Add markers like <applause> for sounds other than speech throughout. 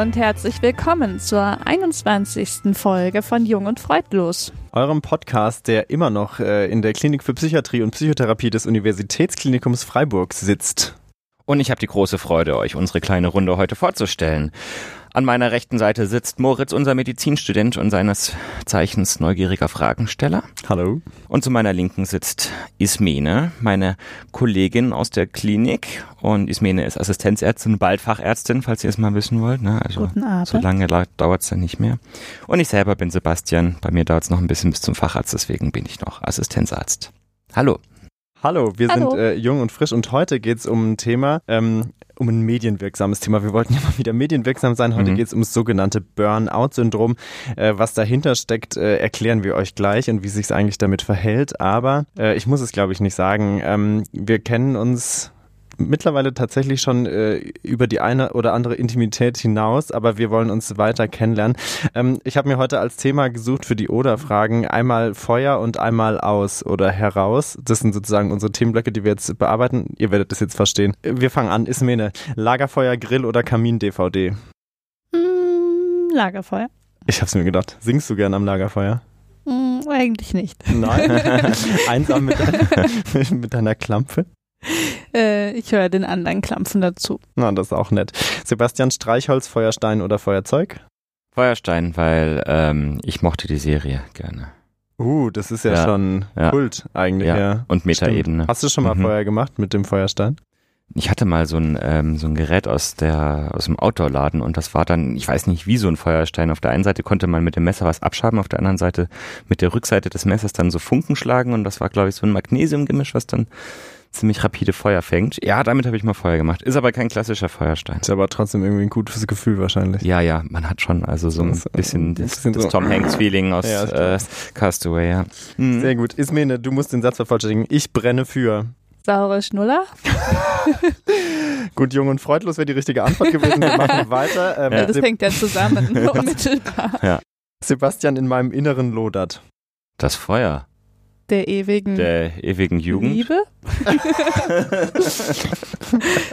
und herzlich willkommen zur 21. Folge von Jung und Freudlos. Eurem Podcast, der immer noch äh, in der Klinik für Psychiatrie und Psychotherapie des Universitätsklinikums Freiburg sitzt. Und ich habe die große Freude, euch unsere kleine Runde heute vorzustellen. An meiner rechten Seite sitzt Moritz, unser Medizinstudent und seines Zeichens neugieriger Fragensteller. Hallo. Und zu meiner Linken sitzt Ismene, meine Kollegin aus der Klinik. Und Ismene ist Assistenzärztin, bald Fachärztin, falls ihr es mal wissen wollt. Ne? Also Guten Abend. so lange dauert es dann nicht mehr. Und ich selber bin Sebastian. Bei mir dauert es noch ein bisschen bis zum Facharzt, deswegen bin ich noch Assistenzarzt. Hallo. Hallo, wir Hallo. sind äh, jung und frisch und heute geht es um ein Thema, ähm, um ein medienwirksames Thema. Wir wollten <laughs> ja mal wieder medienwirksam sein. Heute Mhm. geht es ums sogenannte Burnout-Syndrom. Äh, was dahinter steckt, äh, erklären wir euch gleich und wie sich es eigentlich damit verhält. Aber äh, ich muss es, glaube ich, nicht sagen. Ähm, wir kennen uns mittlerweile tatsächlich schon äh, über die eine oder andere Intimität hinaus, aber wir wollen uns weiter kennenlernen. Ähm, ich habe mir heute als Thema gesucht für die Oder-Fragen einmal Feuer und einmal aus oder heraus. Das sind sozusagen unsere Themenblöcke, die wir jetzt bearbeiten. Ihr werdet das jetzt verstehen. Wir fangen an. Ismene, Lagerfeuer, Grill oder Kamin-DVD? Mm, Lagerfeuer? Ich hab's mir gedacht. Singst du gern am Lagerfeuer? Mm, eigentlich nicht. Nein. <laughs> <laughs> Einsam mit deiner, <laughs> mit deiner Klampfe? <laughs> Äh, ich höre den anderen Klampfen dazu. Na, das ist auch nett. Sebastian, Streichholz, Feuerstein oder Feuerzeug? Feuerstein, weil ähm, ich mochte die Serie gerne. Uh, das ist ja, Ja, schon ja. Kult eigentlich. Ja, Ja. und Metaebene. Hast du schon mal Mhm. Feuer gemacht mit dem Feuerstein? Ich hatte mal so ein, ähm, so ein Gerät aus der aus dem Outdoor-Laden und das war dann, ich weiß nicht, wie so ein Feuerstein. Auf der einen Seite konnte man mit dem Messer was abschaben, auf der anderen Seite mit der Rückseite des Messers dann so Funken schlagen und das war, glaube ich, so ein Magnesiumgemisch, was dann ziemlich rapide Feuer fängt. Ja, damit habe ich mal Feuer gemacht. Ist aber kein klassischer Feuerstein. Ist aber trotzdem irgendwie ein gutes Gefühl wahrscheinlich. Ja, ja, man hat schon also so ein Das, äh, bisschen das, bisschen das so- Tom Hanks-Feeling aus Ja, äh, Castaway, ja. Mhm. Sehr gut. Ismene, du musst den Satz vervollständigen. Ich brenne für. Saure Schnuller? <laughs> Gut, jung und freudlos wäre die richtige Antwort gewesen. Wir machen <laughs> weiter. Ähm, Ja, das Seb- hängt ja zusammen, <laughs> unmittelbar. Sebastian in meinem Inneren lodert. Das Feuer Der ewigen der ewigen Jugend. Liebe? <laughs>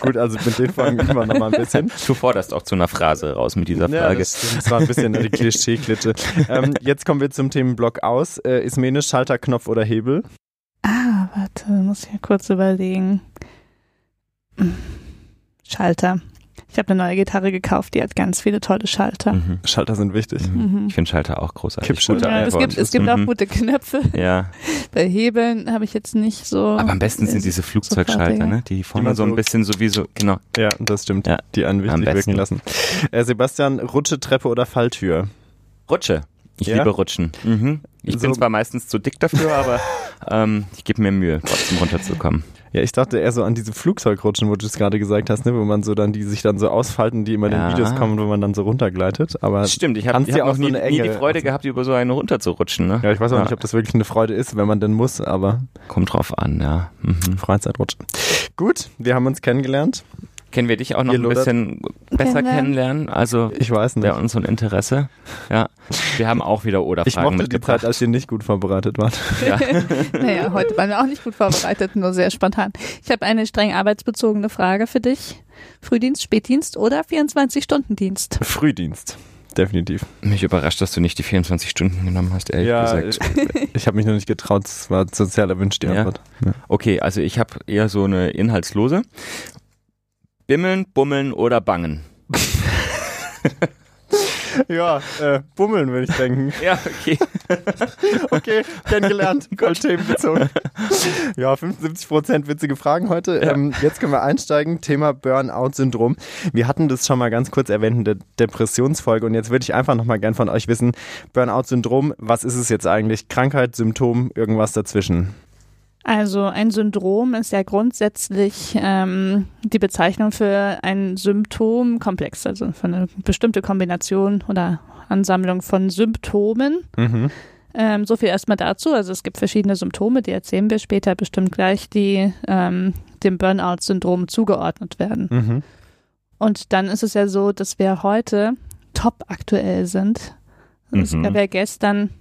Gut, also mit den Fragen üben wir noch mal ein bisschen. Du forderst auch zu einer Phrase raus mit dieser Ja, Frage. das, stimmt. das war ein bisschen die Klischee-Klitsche. Ähm, jetzt kommen wir zum Themenblock aus. Äh, Ismene, Schalter, Knopf oder Hebel? Ah, warte, muss ich ja kurz überlegen. Schalter. Ich habe eine neue Gitarre gekauft, die hat ganz viele tolle Schalter. Mhm. Schalter sind wichtig. Mhm. Mhm. Ich finde Schalter auch großartig. Kippschalter. Ja, es gibt, es gibt auch Mhm. gute Knöpfe. Ja, <laughs> Bei Hebeln habe ich jetzt nicht so. aber am besten sind diese Flugzeugschalter, ne? Die vorne so ein so- bisschen sowieso, genau. Ja, das stimmt. Ja, Die einen am wichtig besten. wirken lassen. Äh, Sebastian, Rutsche, Treppe oder Falltür? Rutsche. Ich Ja? liebe Rutschen. Mhm. Ich bin So- zwar meistens zu dick dafür, aber <laughs> ähm, ich gebe mir Mühe, trotzdem runterzukommen. Ja, ich dachte eher so an diese Flugzeugrutschen, wo du es gerade gesagt hast, ne, wo man so dann, die sich dann so ausfalten, die immer in Ja. den Videos kommen, wo man dann so runtergleitet. Aber Stimmt, ich habe ja auch noch so nie, nie die Freude gehabt, über so eine runterzurutschen. Ne? ja, ich weiß auch nicht, ob das wirklich eine Freude ist, wenn man denn muss, aber Kommt drauf an, ja. Mhm. Freizeitrutschen. Gut, wir haben uns kennengelernt. Können wir dich auch noch Ihr ein lodert. bisschen besser Kennenlernen? kennenlernen? Also Ich weiß nicht. wäre uns so ein Interesse. Ja, wir haben auch wieder Ich Oder-Fragen mochte die mitgebracht. Zeit, als ihr nicht gut vorbereitet wart. ja. <laughs> Naja, heute waren wir auch nicht gut vorbereitet, nur sehr spontan. Ich habe eine streng arbeitsbezogene Frage für dich. Frühdienst, Spätdienst oder 24-Stunden-Dienst? Frühdienst. Definitiv. Mich überrascht, dass du nicht die 24 Stunden genommen hast, ehrlich ja, gesagt. ich, ich habe mich noch nicht getraut, es war sozial erwünscht, die Ja. Antwort. Ja. Okay, also ich habe eher so eine inhaltslose. Bimmeln, bummeln oder bangen? <laughs> Ja, äh, bummeln würde ich denken. <laughs> Ja, okay. <laughs> Okay, kennengelernt. Voll themenbezogen. Ja, 75% witzige Fragen heute. Ja. Ähm, jetzt können wir einsteigen. Thema Burnout-Syndrom. Wir hatten das schon mal ganz kurz erwähnt in der Depressionsfolge und jetzt würde ich einfach nochmal gern von euch wissen, Burnout-Syndrom, was ist es jetzt eigentlich? Krankheit, Symptom, irgendwas dazwischen? Also ein Syndrom ist ja grundsätzlich ähm, die Bezeichnung für ein Symptomkomplex, also für eine bestimmte Kombination oder Ansammlung von Symptomen. Mhm. Ähm, so viel erstmal dazu. Also es gibt verschiedene Symptome, die erzählen wir später bestimmt gleich, die ähm, dem Burnout-Syndrom zugeordnet werden. Mhm. Und dann ist es ja so, dass wir heute top aktuell sind. Es Mhm. gab ja gestern,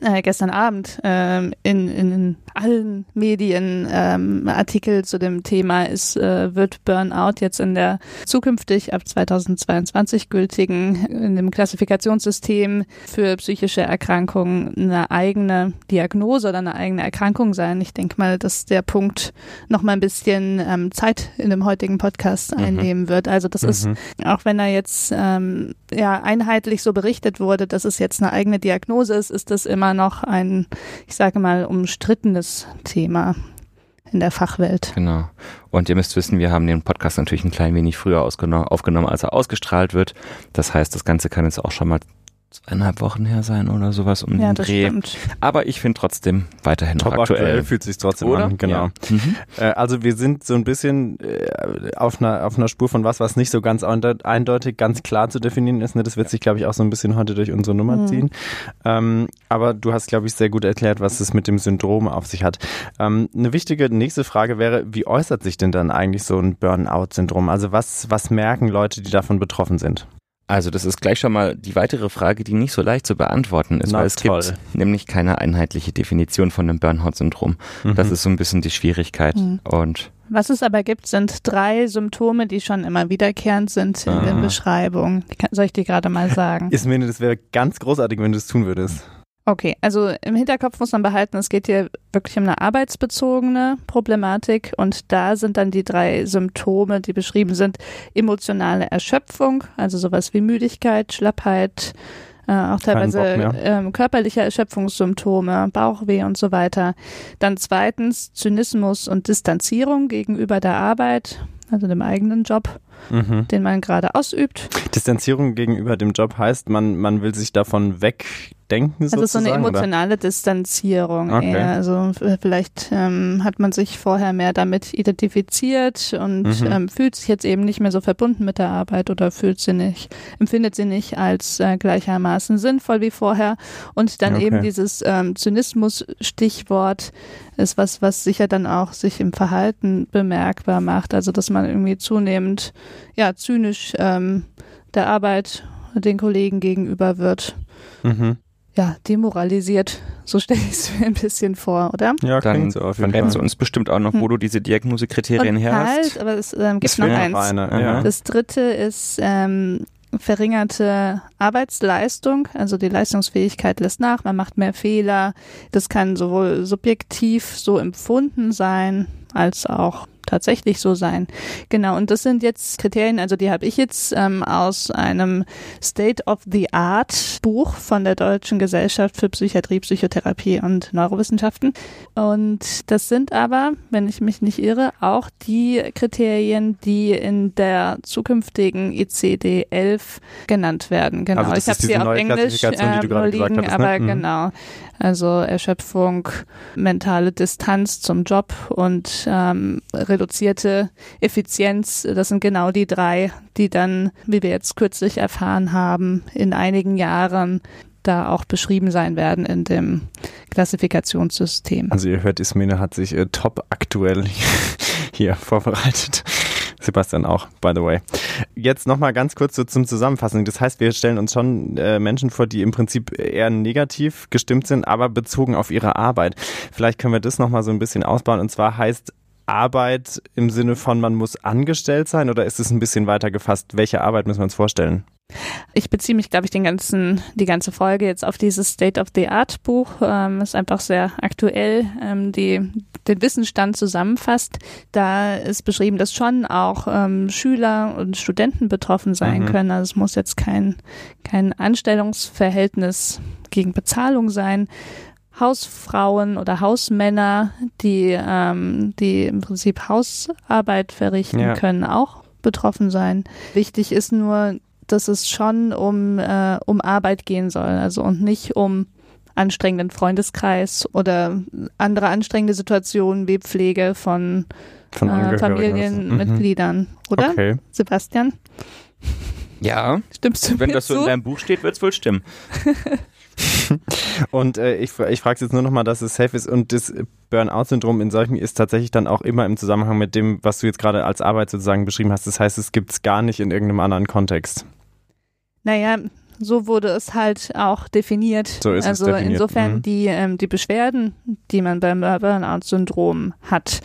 äh, gestern Abend ähm, in, in allen Medienartikel ähm, zu dem Thema ist, äh, wird Burnout jetzt in der zukünftig ab 2022 gültigen in dem Klassifikationssystem für psychische Erkrankungen eine eigene Diagnose oder eine eigene Erkrankung sein. Ich denke mal, dass der Punkt noch mal ein bisschen ähm, Zeit in dem heutigen Podcast mhm. einnehmen wird. Also das mhm. ist, auch wenn er jetzt ähm, ja einheitlich so berichtet wurde, dass es jetzt eine eigene Diagnose ist, ist das immer noch ein, ich sage mal, umstrittenes Thema in der Fachwelt. Genau. Und ihr müsst wissen, wir haben den Podcast natürlich ein klein wenig früher aufgenommen, als er ausgestrahlt wird. Das heißt, das Ganze kann jetzt auch schon mal zweieinhalb Wochen her sein oder sowas um ja, den das Dreh. Stimmt. Aber ich finde trotzdem weiterhin Top noch aktuell. aktuell fühlt sich trotzdem oder? an, genau. Ja. Mhm. Äh, also wir sind so ein bisschen äh, auf einer auf einer Spur von was, was nicht so ganz eindeutig, ganz klar zu definieren ist. Ne? Das wird sich, glaube ich, auch so ein bisschen heute durch unsere Nummer mhm. ziehen. Ähm, aber du hast, glaube ich, sehr gut erklärt, was es mit dem Syndrom auf sich hat. Ähm, eine wichtige nächste Frage wäre, wie äußert sich denn dann eigentlich so ein Burnout-Syndrom? Also was was merken Leute, die davon betroffen sind? Also das ist gleich schon mal die weitere Frage, die nicht so leicht zu beantworten ist, Na, weil es toll. gibt nämlich keine einheitliche Definition von einem Burnout-Syndrom. Mhm. Das ist so ein bisschen die Schwierigkeit. Mhm. Und was es aber gibt, sind drei Symptome, die schon immer wiederkehrend sind in ah. den Beschreibungen. Soll ich dir gerade mal sagen? Ismene, das wäre ganz großartig, wenn du es tun würdest. Okay, also im Hinterkopf muss man behalten, es geht hier wirklich um eine arbeitsbezogene Problematik und da sind dann die drei Symptome, die beschrieben sind, emotionale Erschöpfung, also sowas wie Müdigkeit, Schlappheit, äh, auch teilweise ähm, körperliche Erschöpfungssymptome, Bauchweh und so weiter. Dann zweitens Zynismus und Distanzierung gegenüber der Arbeit, also dem eigenen Job, mhm. den man gerade ausübt. Distanzierung gegenüber dem Job heißt, man, man will sich davon weg denken Also so eine emotionale oder? Distanzierung okay. eher. Also vielleicht ähm, hat man sich vorher mehr damit identifiziert und mhm. ähm, fühlt sich jetzt eben nicht mehr so verbunden mit der Arbeit oder fühlt sie nicht, empfindet sie nicht als äh, gleichermaßen sinnvoll wie vorher. Und dann okay. eben dieses ähm, Zynismus-Stichwort ist was, was sicher dann auch sich im Verhalten bemerkbar macht. Also dass man irgendwie zunehmend ja zynisch ähm, der Arbeit den Kollegen gegenüber wird. Mhm ja, demoralisiert. So stelle ich es mir ein bisschen vor, oder? Ja, dann so auf jeden verrätst du uns bestimmt auch noch, wo hm. du diese Diagnosekriterien her hast. Halt, aber es ähm, gibt noch eins. Eine, ja. Das dritte ist ähm, verringerte Arbeitsleistung, also die Leistungsfähigkeit lässt nach, man macht mehr Fehler. Das kann sowohl subjektiv so empfunden sein, als auch tatsächlich so sein. Genau, und das sind jetzt Kriterien, also die habe ich jetzt ähm, aus einem State of the Art Buch von der Deutschen Gesellschaft für Psychiatrie, Psychotherapie und Neurowissenschaften. Und das sind aber, wenn ich mich nicht irre, auch die Kriterien, die in der zukünftigen ICD-11 genannt werden. Genau, also ich habe sie auf Englisch äh, liegen, hattest, ne? aber mhm. genau. Also Erschöpfung, mentale Distanz zum Job und ähm, reduzierte Effizienz, das sind genau die drei, die dann, wie wir jetzt kürzlich erfahren haben, in einigen Jahren da auch beschrieben sein werden in dem Klassifikationssystem. Also ihr hört, Ismene hat sich äh, top aktuell <laughs> hier vorbereitet. Sebastian auch, by the way. Jetzt nochmal ganz kurz so zum Zusammenfassen. Das heißt, wir stellen uns schon äh, Menschen vor, die im Prinzip eher negativ gestimmt sind, aber bezogen auf ihre Arbeit. Vielleicht können wir das nochmal so ein bisschen ausbauen. Und zwar heißt Arbeit im Sinne von, man muss angestellt sein oder ist es ein bisschen weiter gefasst? Welche Arbeit müssen wir uns vorstellen? Ich beziehe mich, glaube ich, den ganzen, die ganze Folge jetzt auf dieses State of the Art Buch. Ähm, ist einfach sehr aktuell, ähm, die den Wissensstand zusammenfasst. Da ist beschrieben, dass schon auch ähm, Schüler und Studenten betroffen sein mhm. können. Also es muss jetzt kein, kein Anstellungsverhältnis gegen Bezahlung sein. Hausfrauen oder Hausmänner, die, ähm, die im Prinzip Hausarbeit verrichten ja. können, auch betroffen sein. Wichtig ist nur, dass es schon um, äh, um Arbeit gehen soll, also und nicht um anstrengenden Freundeskreis oder andere anstrengende Situationen wie Pflege von, von äh, Familienmitgliedern, mhm. oder? Okay. Sebastian? Ja. Stimmst du Wenn das so in deinem Buch steht, wird es wohl stimmen. <laughs> <laughs> und äh, ich, ich frage jetzt nur nochmal, dass es safe ist und das Burnout-Syndrom in solchen ist tatsächlich dann auch immer im Zusammenhang mit dem, was du jetzt gerade als Arbeit sozusagen beschrieben hast. Das heißt, es gibt es gar nicht in irgendeinem anderen Kontext. Naja, so wurde es halt auch definiert. So ist also es definiert. insofern Mhm. die, ähm, die Beschwerden, die man beim Burnout-Syndrom hat,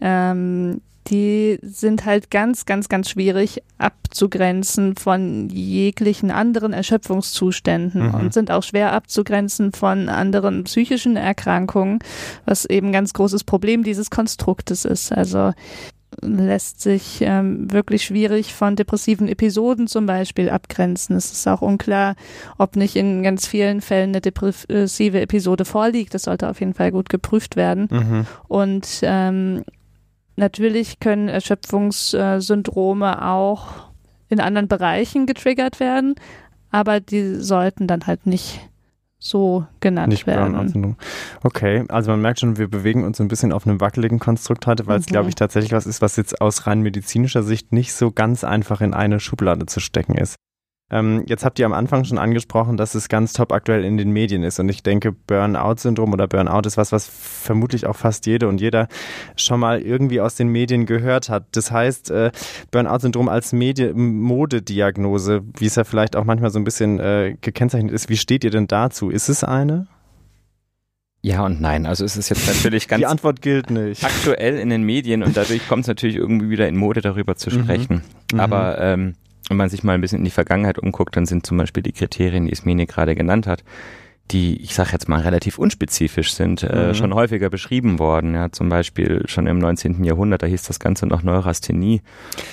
ähm, die sind halt ganz, ganz, ganz schwierig abzugrenzen von jeglichen anderen Erschöpfungszuständen Mhm. und sind auch schwer abzugrenzen von anderen psychischen Erkrankungen, was eben ein ganz großes Problem dieses Konstruktes ist. Also lässt sich ähm, wirklich schwierig von depressiven Episoden zum Beispiel abgrenzen. Es ist auch unklar, ob nicht in ganz vielen Fällen eine depressive Episode vorliegt. Das sollte auf jeden Fall gut geprüft werden. Mhm. Und ähm, natürlich können Erschöpfungssyndrome auch in anderen Bereichen getriggert werden, aber die sollten dann halt nicht so genannt Nicht werden. Burnout-Syndrom. Okay, also man merkt schon, wir bewegen uns so ein bisschen auf einem wackeligen Konstrukt heute, weil es, Mhm. glaube ich, tatsächlich was ist, was jetzt aus rein medizinischer Sicht nicht so ganz einfach in eine Schublade zu stecken ist. Ähm, jetzt habt ihr am Anfang schon angesprochen, dass es ganz top aktuell in den Medien ist. Und ich denke, Burnout-Syndrom oder Burnout ist was, was vermutlich auch fast jede und jeder schon mal irgendwie aus den Medien gehört hat. Das heißt, äh, Burnout-Syndrom als Medi Modediagnose, wie es ja vielleicht auch manchmal so ein bisschen äh, gekennzeichnet ist, wie steht ihr denn dazu? Ist es eine? Ja und nein. Also es ist jetzt natürlich ganz Die Antwort gilt nicht. aktuell in den Medien und dadurch kommt es natürlich irgendwie wieder in Mode, darüber zu Mhm. sprechen. Mhm. Aber ähm, wenn man sich mal ein bisschen in die Vergangenheit umguckt, dann sind zum Beispiel die Kriterien, die Ismene gerade genannt hat, die, ich sage jetzt mal, relativ unspezifisch sind, äh, Mhm. schon häufiger beschrieben worden. Ja, zum Beispiel schon im 19. Jahrhundert, da hieß das Ganze noch Neurasthenie.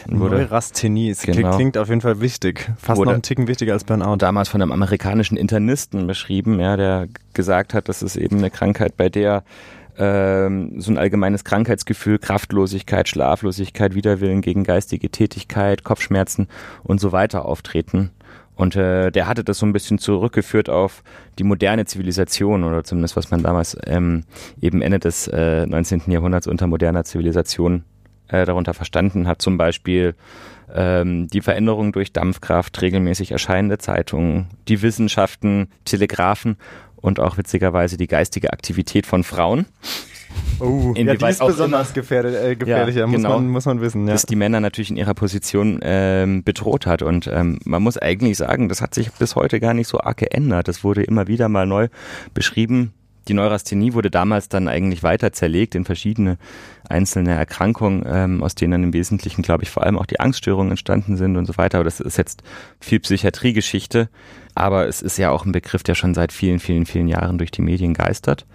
Wurde Neurasthenie, es Genau. klingt auf jeden Fall wichtig. Fast noch einen Ticken wichtiger als Burnout. damals von einem amerikanischen Internisten beschrieben, ja, der gesagt hat, das ist eben eine Krankheit, bei der ähm, so ein allgemeines Krankheitsgefühl, Kraftlosigkeit, Schlaflosigkeit, Widerwillen gegen geistige Tätigkeit, Kopfschmerzen und so weiter auftreten. Und äh, der hatte das so ein bisschen zurückgeführt auf die moderne Zivilisation oder zumindest was man damals ähm, eben Ende des äh, 19. Jahrhunderts unter moderner Zivilisation äh, darunter verstanden hat. Zum Beispiel ähm, die Veränderung durch Dampfkraft, regelmäßig erscheinende Zeitungen, die Wissenschaften, Telegraphen und auch witzigerweise die geistige Aktivität von Frauen. Oh, ja, die ist besonders gefährdet, äh, gefährlich, ja, muss, genau. man, muss man wissen. Ja. das die Männer natürlich in ihrer Position ähm, bedroht hat. Und ähm, man muss eigentlich sagen, das hat sich bis heute gar nicht so arg geändert. Das wurde immer wieder mal neu beschrieben. Die Neurasthenie wurde damals dann eigentlich weiter zerlegt in verschiedene einzelne Erkrankungen, ähm, aus denen dann im Wesentlichen, glaube ich, vor allem auch die Angststörungen entstanden sind und so weiter. Aber das ist jetzt viel Psychiatriegeschichte. Aber es ist ja auch ein Begriff, der schon seit vielen, vielen, vielen Jahren durch die Medien geistert.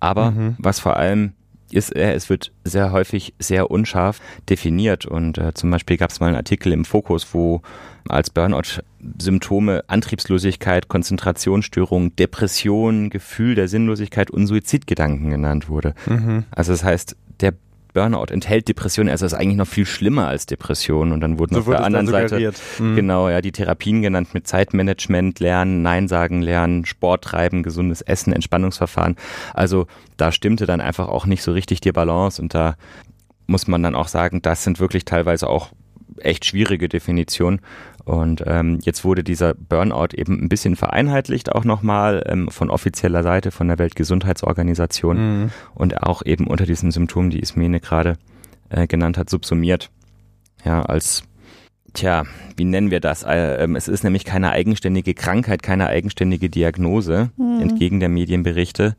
Aber Mhm. was vor allem ist, äh, es wird sehr häufig sehr unscharf definiert. Und äh, zum Beispiel gab es mal einen Artikel im Fokus, wo als Burnout-Symptome Antriebslosigkeit, Konzentrationsstörung, Depression, Gefühl der Sinnlosigkeit und Suizidgedanken genannt wurde. Mhm. Also das heißt, der Burnout enthält Depression, also ist eigentlich noch viel schlimmer als Depression. Und dann wurden So auf der anderen Seite. Mhm. Genau, ja, die Therapien genannt mit Zeitmanagement lernen, Nein sagen lernen, Sport treiben, gesundes Essen, Entspannungsverfahren. Also da stimmte dann einfach auch nicht so richtig die Balance und da muss man dann auch sagen, das sind wirklich teilweise auch echt schwierige Definitionen. Und ähm, jetzt wurde dieser Burnout eben ein bisschen vereinheitlicht auch nochmal ähm, von offizieller Seite von der Weltgesundheitsorganisation Mhm. und auch eben unter diesen Symptomen, die Ismene gerade äh, genannt hat, subsumiert. Ja, als, tja, wie nennen wir das? Äh, ähm, es ist nämlich keine eigenständige Krankheit, keine eigenständige Diagnose, Mhm. entgegen der Medienberichte,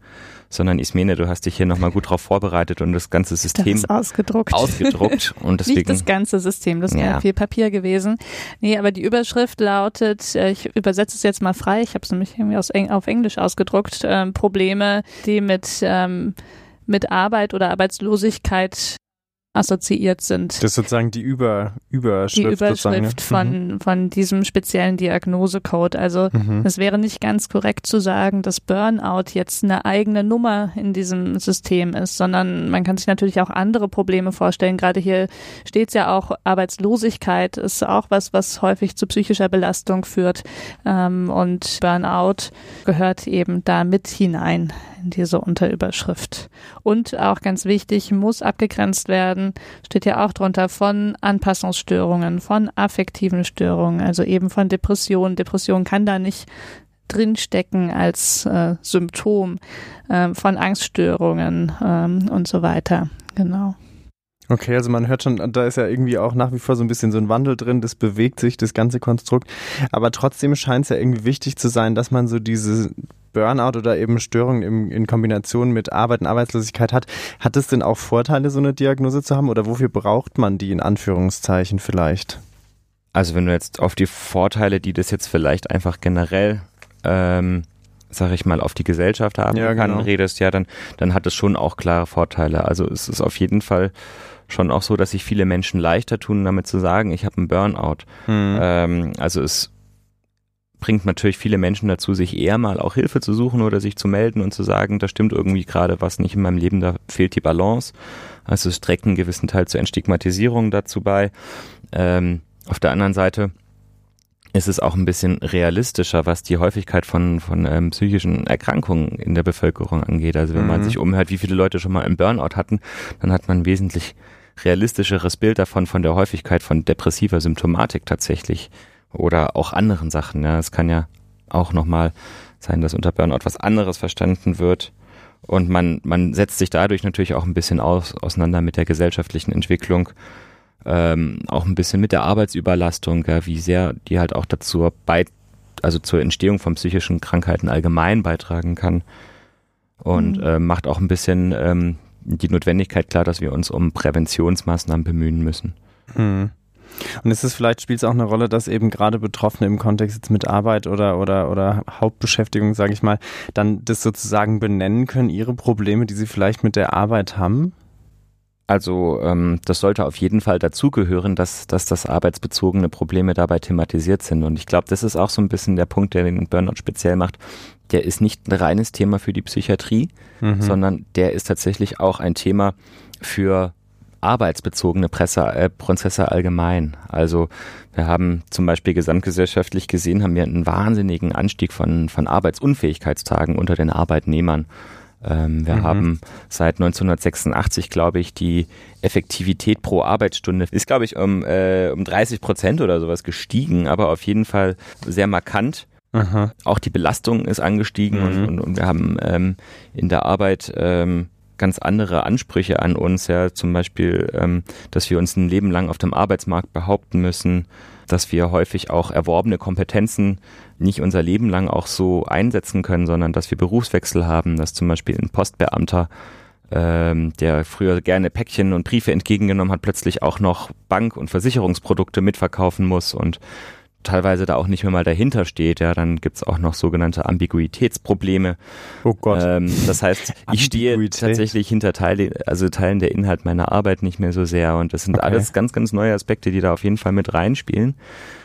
sondern Ismene, du hast dich hier nochmal gut drauf vorbereitet und das ganze Das System ist ausgedruckt. ausgedruckt <laughs> und Nicht deswegen das ganze System, das wäre Ja. viel Papier gewesen. Nee, aber die Überschrift lautet, äh, ich übersetze es jetzt mal frei, ich habe es nämlich irgendwie aus auf Englisch ausgedruckt, ähm, Probleme, die mit, ähm, mit Arbeit oder Arbeitslosigkeit assoziiert sind. Das ist sozusagen die Über, Überschrift. die Überschrift sozusagen, ne? von, von diesem speziellen Diagnosecode. Also Mhm. es wäre nicht ganz korrekt zu sagen, dass Burnout jetzt eine eigene Nummer in diesem System ist, sondern man kann sich natürlich auch andere Probleme vorstellen. Gerade hier steht es ja auch, Arbeitslosigkeit ist auch was, was häufig zu psychischer Belastung führt. Ähm, und Burnout gehört eben da mit hinein in diese Unterüberschrift. Und auch ganz wichtig, muss abgegrenzt werden, steht ja auch drunter von Anpassungsstörungen, von affektiven Störungen, also eben von Depressionen. Depression kann da nicht drinstecken als äh, Symptom äh, von Angststörungen ähm, und so weiter. Genau. Okay, also man hört schon, da ist ja irgendwie auch nach wie vor so ein bisschen so ein Wandel drin, das bewegt sich, das ganze Konstrukt. Aber trotzdem scheint es ja irgendwie wichtig zu sein, dass man so diese Burnout oder eben Störungen im, in Kombination mit Arbeit und Arbeitslosigkeit hat. Hat es denn auch Vorteile, so eine Diagnose zu haben oder wofür braucht man die in Anführungszeichen vielleicht? Also wenn du jetzt auf die Vorteile, die das jetzt vielleicht einfach generell ähm, sag ich mal, auf die Gesellschaft haben ja, kann, genau. redest, ja, dann, dann hat es schon auch klare Vorteile. Also es ist auf jeden Fall schon auch so, dass sich viele Menschen leichter tun, damit zu sagen, ich habe einen Burnout. Mhm. Ähm, also es bringt natürlich viele Menschen dazu, sich eher mal auch Hilfe zu suchen oder sich zu melden und zu sagen, da stimmt irgendwie gerade was nicht in meinem Leben, da fehlt die Balance. Also es trägt einen gewissen Teil zur Entstigmatisierung dazu bei. Ähm, auf der anderen Seite ist es auch ein bisschen realistischer, was die Häufigkeit von, von ähm, psychischen Erkrankungen in der Bevölkerung angeht. Also wenn mhm. man sich umhört, wie viele Leute schon mal einen Burnout hatten, dann hat man wesentlich realistischeres Bild davon, von der Häufigkeit von depressiver Symptomatik tatsächlich oder auch anderen Sachen. Ja, es kann ja auch nochmal sein, dass unter Burnout was anderes verstanden wird. Und man, man setzt sich dadurch natürlich auch ein bisschen aus, auseinander mit der gesellschaftlichen Entwicklung, ähm, auch ein bisschen mit der Arbeitsüberlastung, ja, wie sehr die halt auch dazu bei, also zur Entstehung von psychischen Krankheiten allgemein beitragen kann. Und mhm. äh, macht auch ein bisschen ähm, die Notwendigkeit klar, dass wir uns um Präventionsmaßnahmen bemühen müssen. Mhm. Und ist es vielleicht, spielt es auch eine Rolle, dass eben gerade Betroffene im Kontext jetzt mit Arbeit oder, oder, oder Hauptbeschäftigung, sage ich mal, dann das sozusagen benennen können, ihre Probleme, die sie vielleicht mit der Arbeit haben? Also ähm, das sollte auf jeden Fall dazugehören, dass, dass das arbeitsbezogene Probleme dabei thematisiert sind. Und ich glaube, das ist auch so ein bisschen der Punkt, der den Burnout speziell macht. Der ist nicht ein reines Thema für die Psychiatrie, mhm. sondern der ist tatsächlich auch ein Thema für arbeitsbezogene Presse, äh, Prozesse allgemein. Also wir haben zum Beispiel gesamtgesellschaftlich gesehen, haben wir einen wahnsinnigen Anstieg von, von Arbeitsunfähigkeitstagen unter den Arbeitnehmern. Ähm, wir mhm. haben seit 1986, glaube ich, die Effektivität pro Arbeitsstunde ist, glaube ich, um, äh, um 30 Prozent oder sowas gestiegen, aber auf jeden Fall sehr markant. Aha. Auch die Belastung ist angestiegen mhm. und, und, und, wir haben ähm, in der Arbeit ähm, ganz andere Ansprüche an uns, ja, zum Beispiel, ähm, dass wir uns ein Leben lang auf dem Arbeitsmarkt behaupten müssen, dass wir häufig auch erworbene Kompetenzen nicht unser Leben lang auch so einsetzen können, sondern dass wir Berufswechsel haben, dass zum Beispiel ein Postbeamter ähm, der früher gerne Päckchen und Briefe entgegengenommen hat, plötzlich auch noch Bank- und Versicherungsprodukte mitverkaufen muss und teilweise da auch nicht mehr mal dahinter steht, ja, dann gibt's auch noch sogenannte Ambiguitätsprobleme. Oh Gott. Ähm, das heißt, <laughs> ich stehe tatsächlich hinter Teile, also Teilen der Inhalt meiner Arbeit nicht mehr so sehr und das sind okay. alles ganz, ganz neue Aspekte, die da auf jeden Fall mit reinspielen.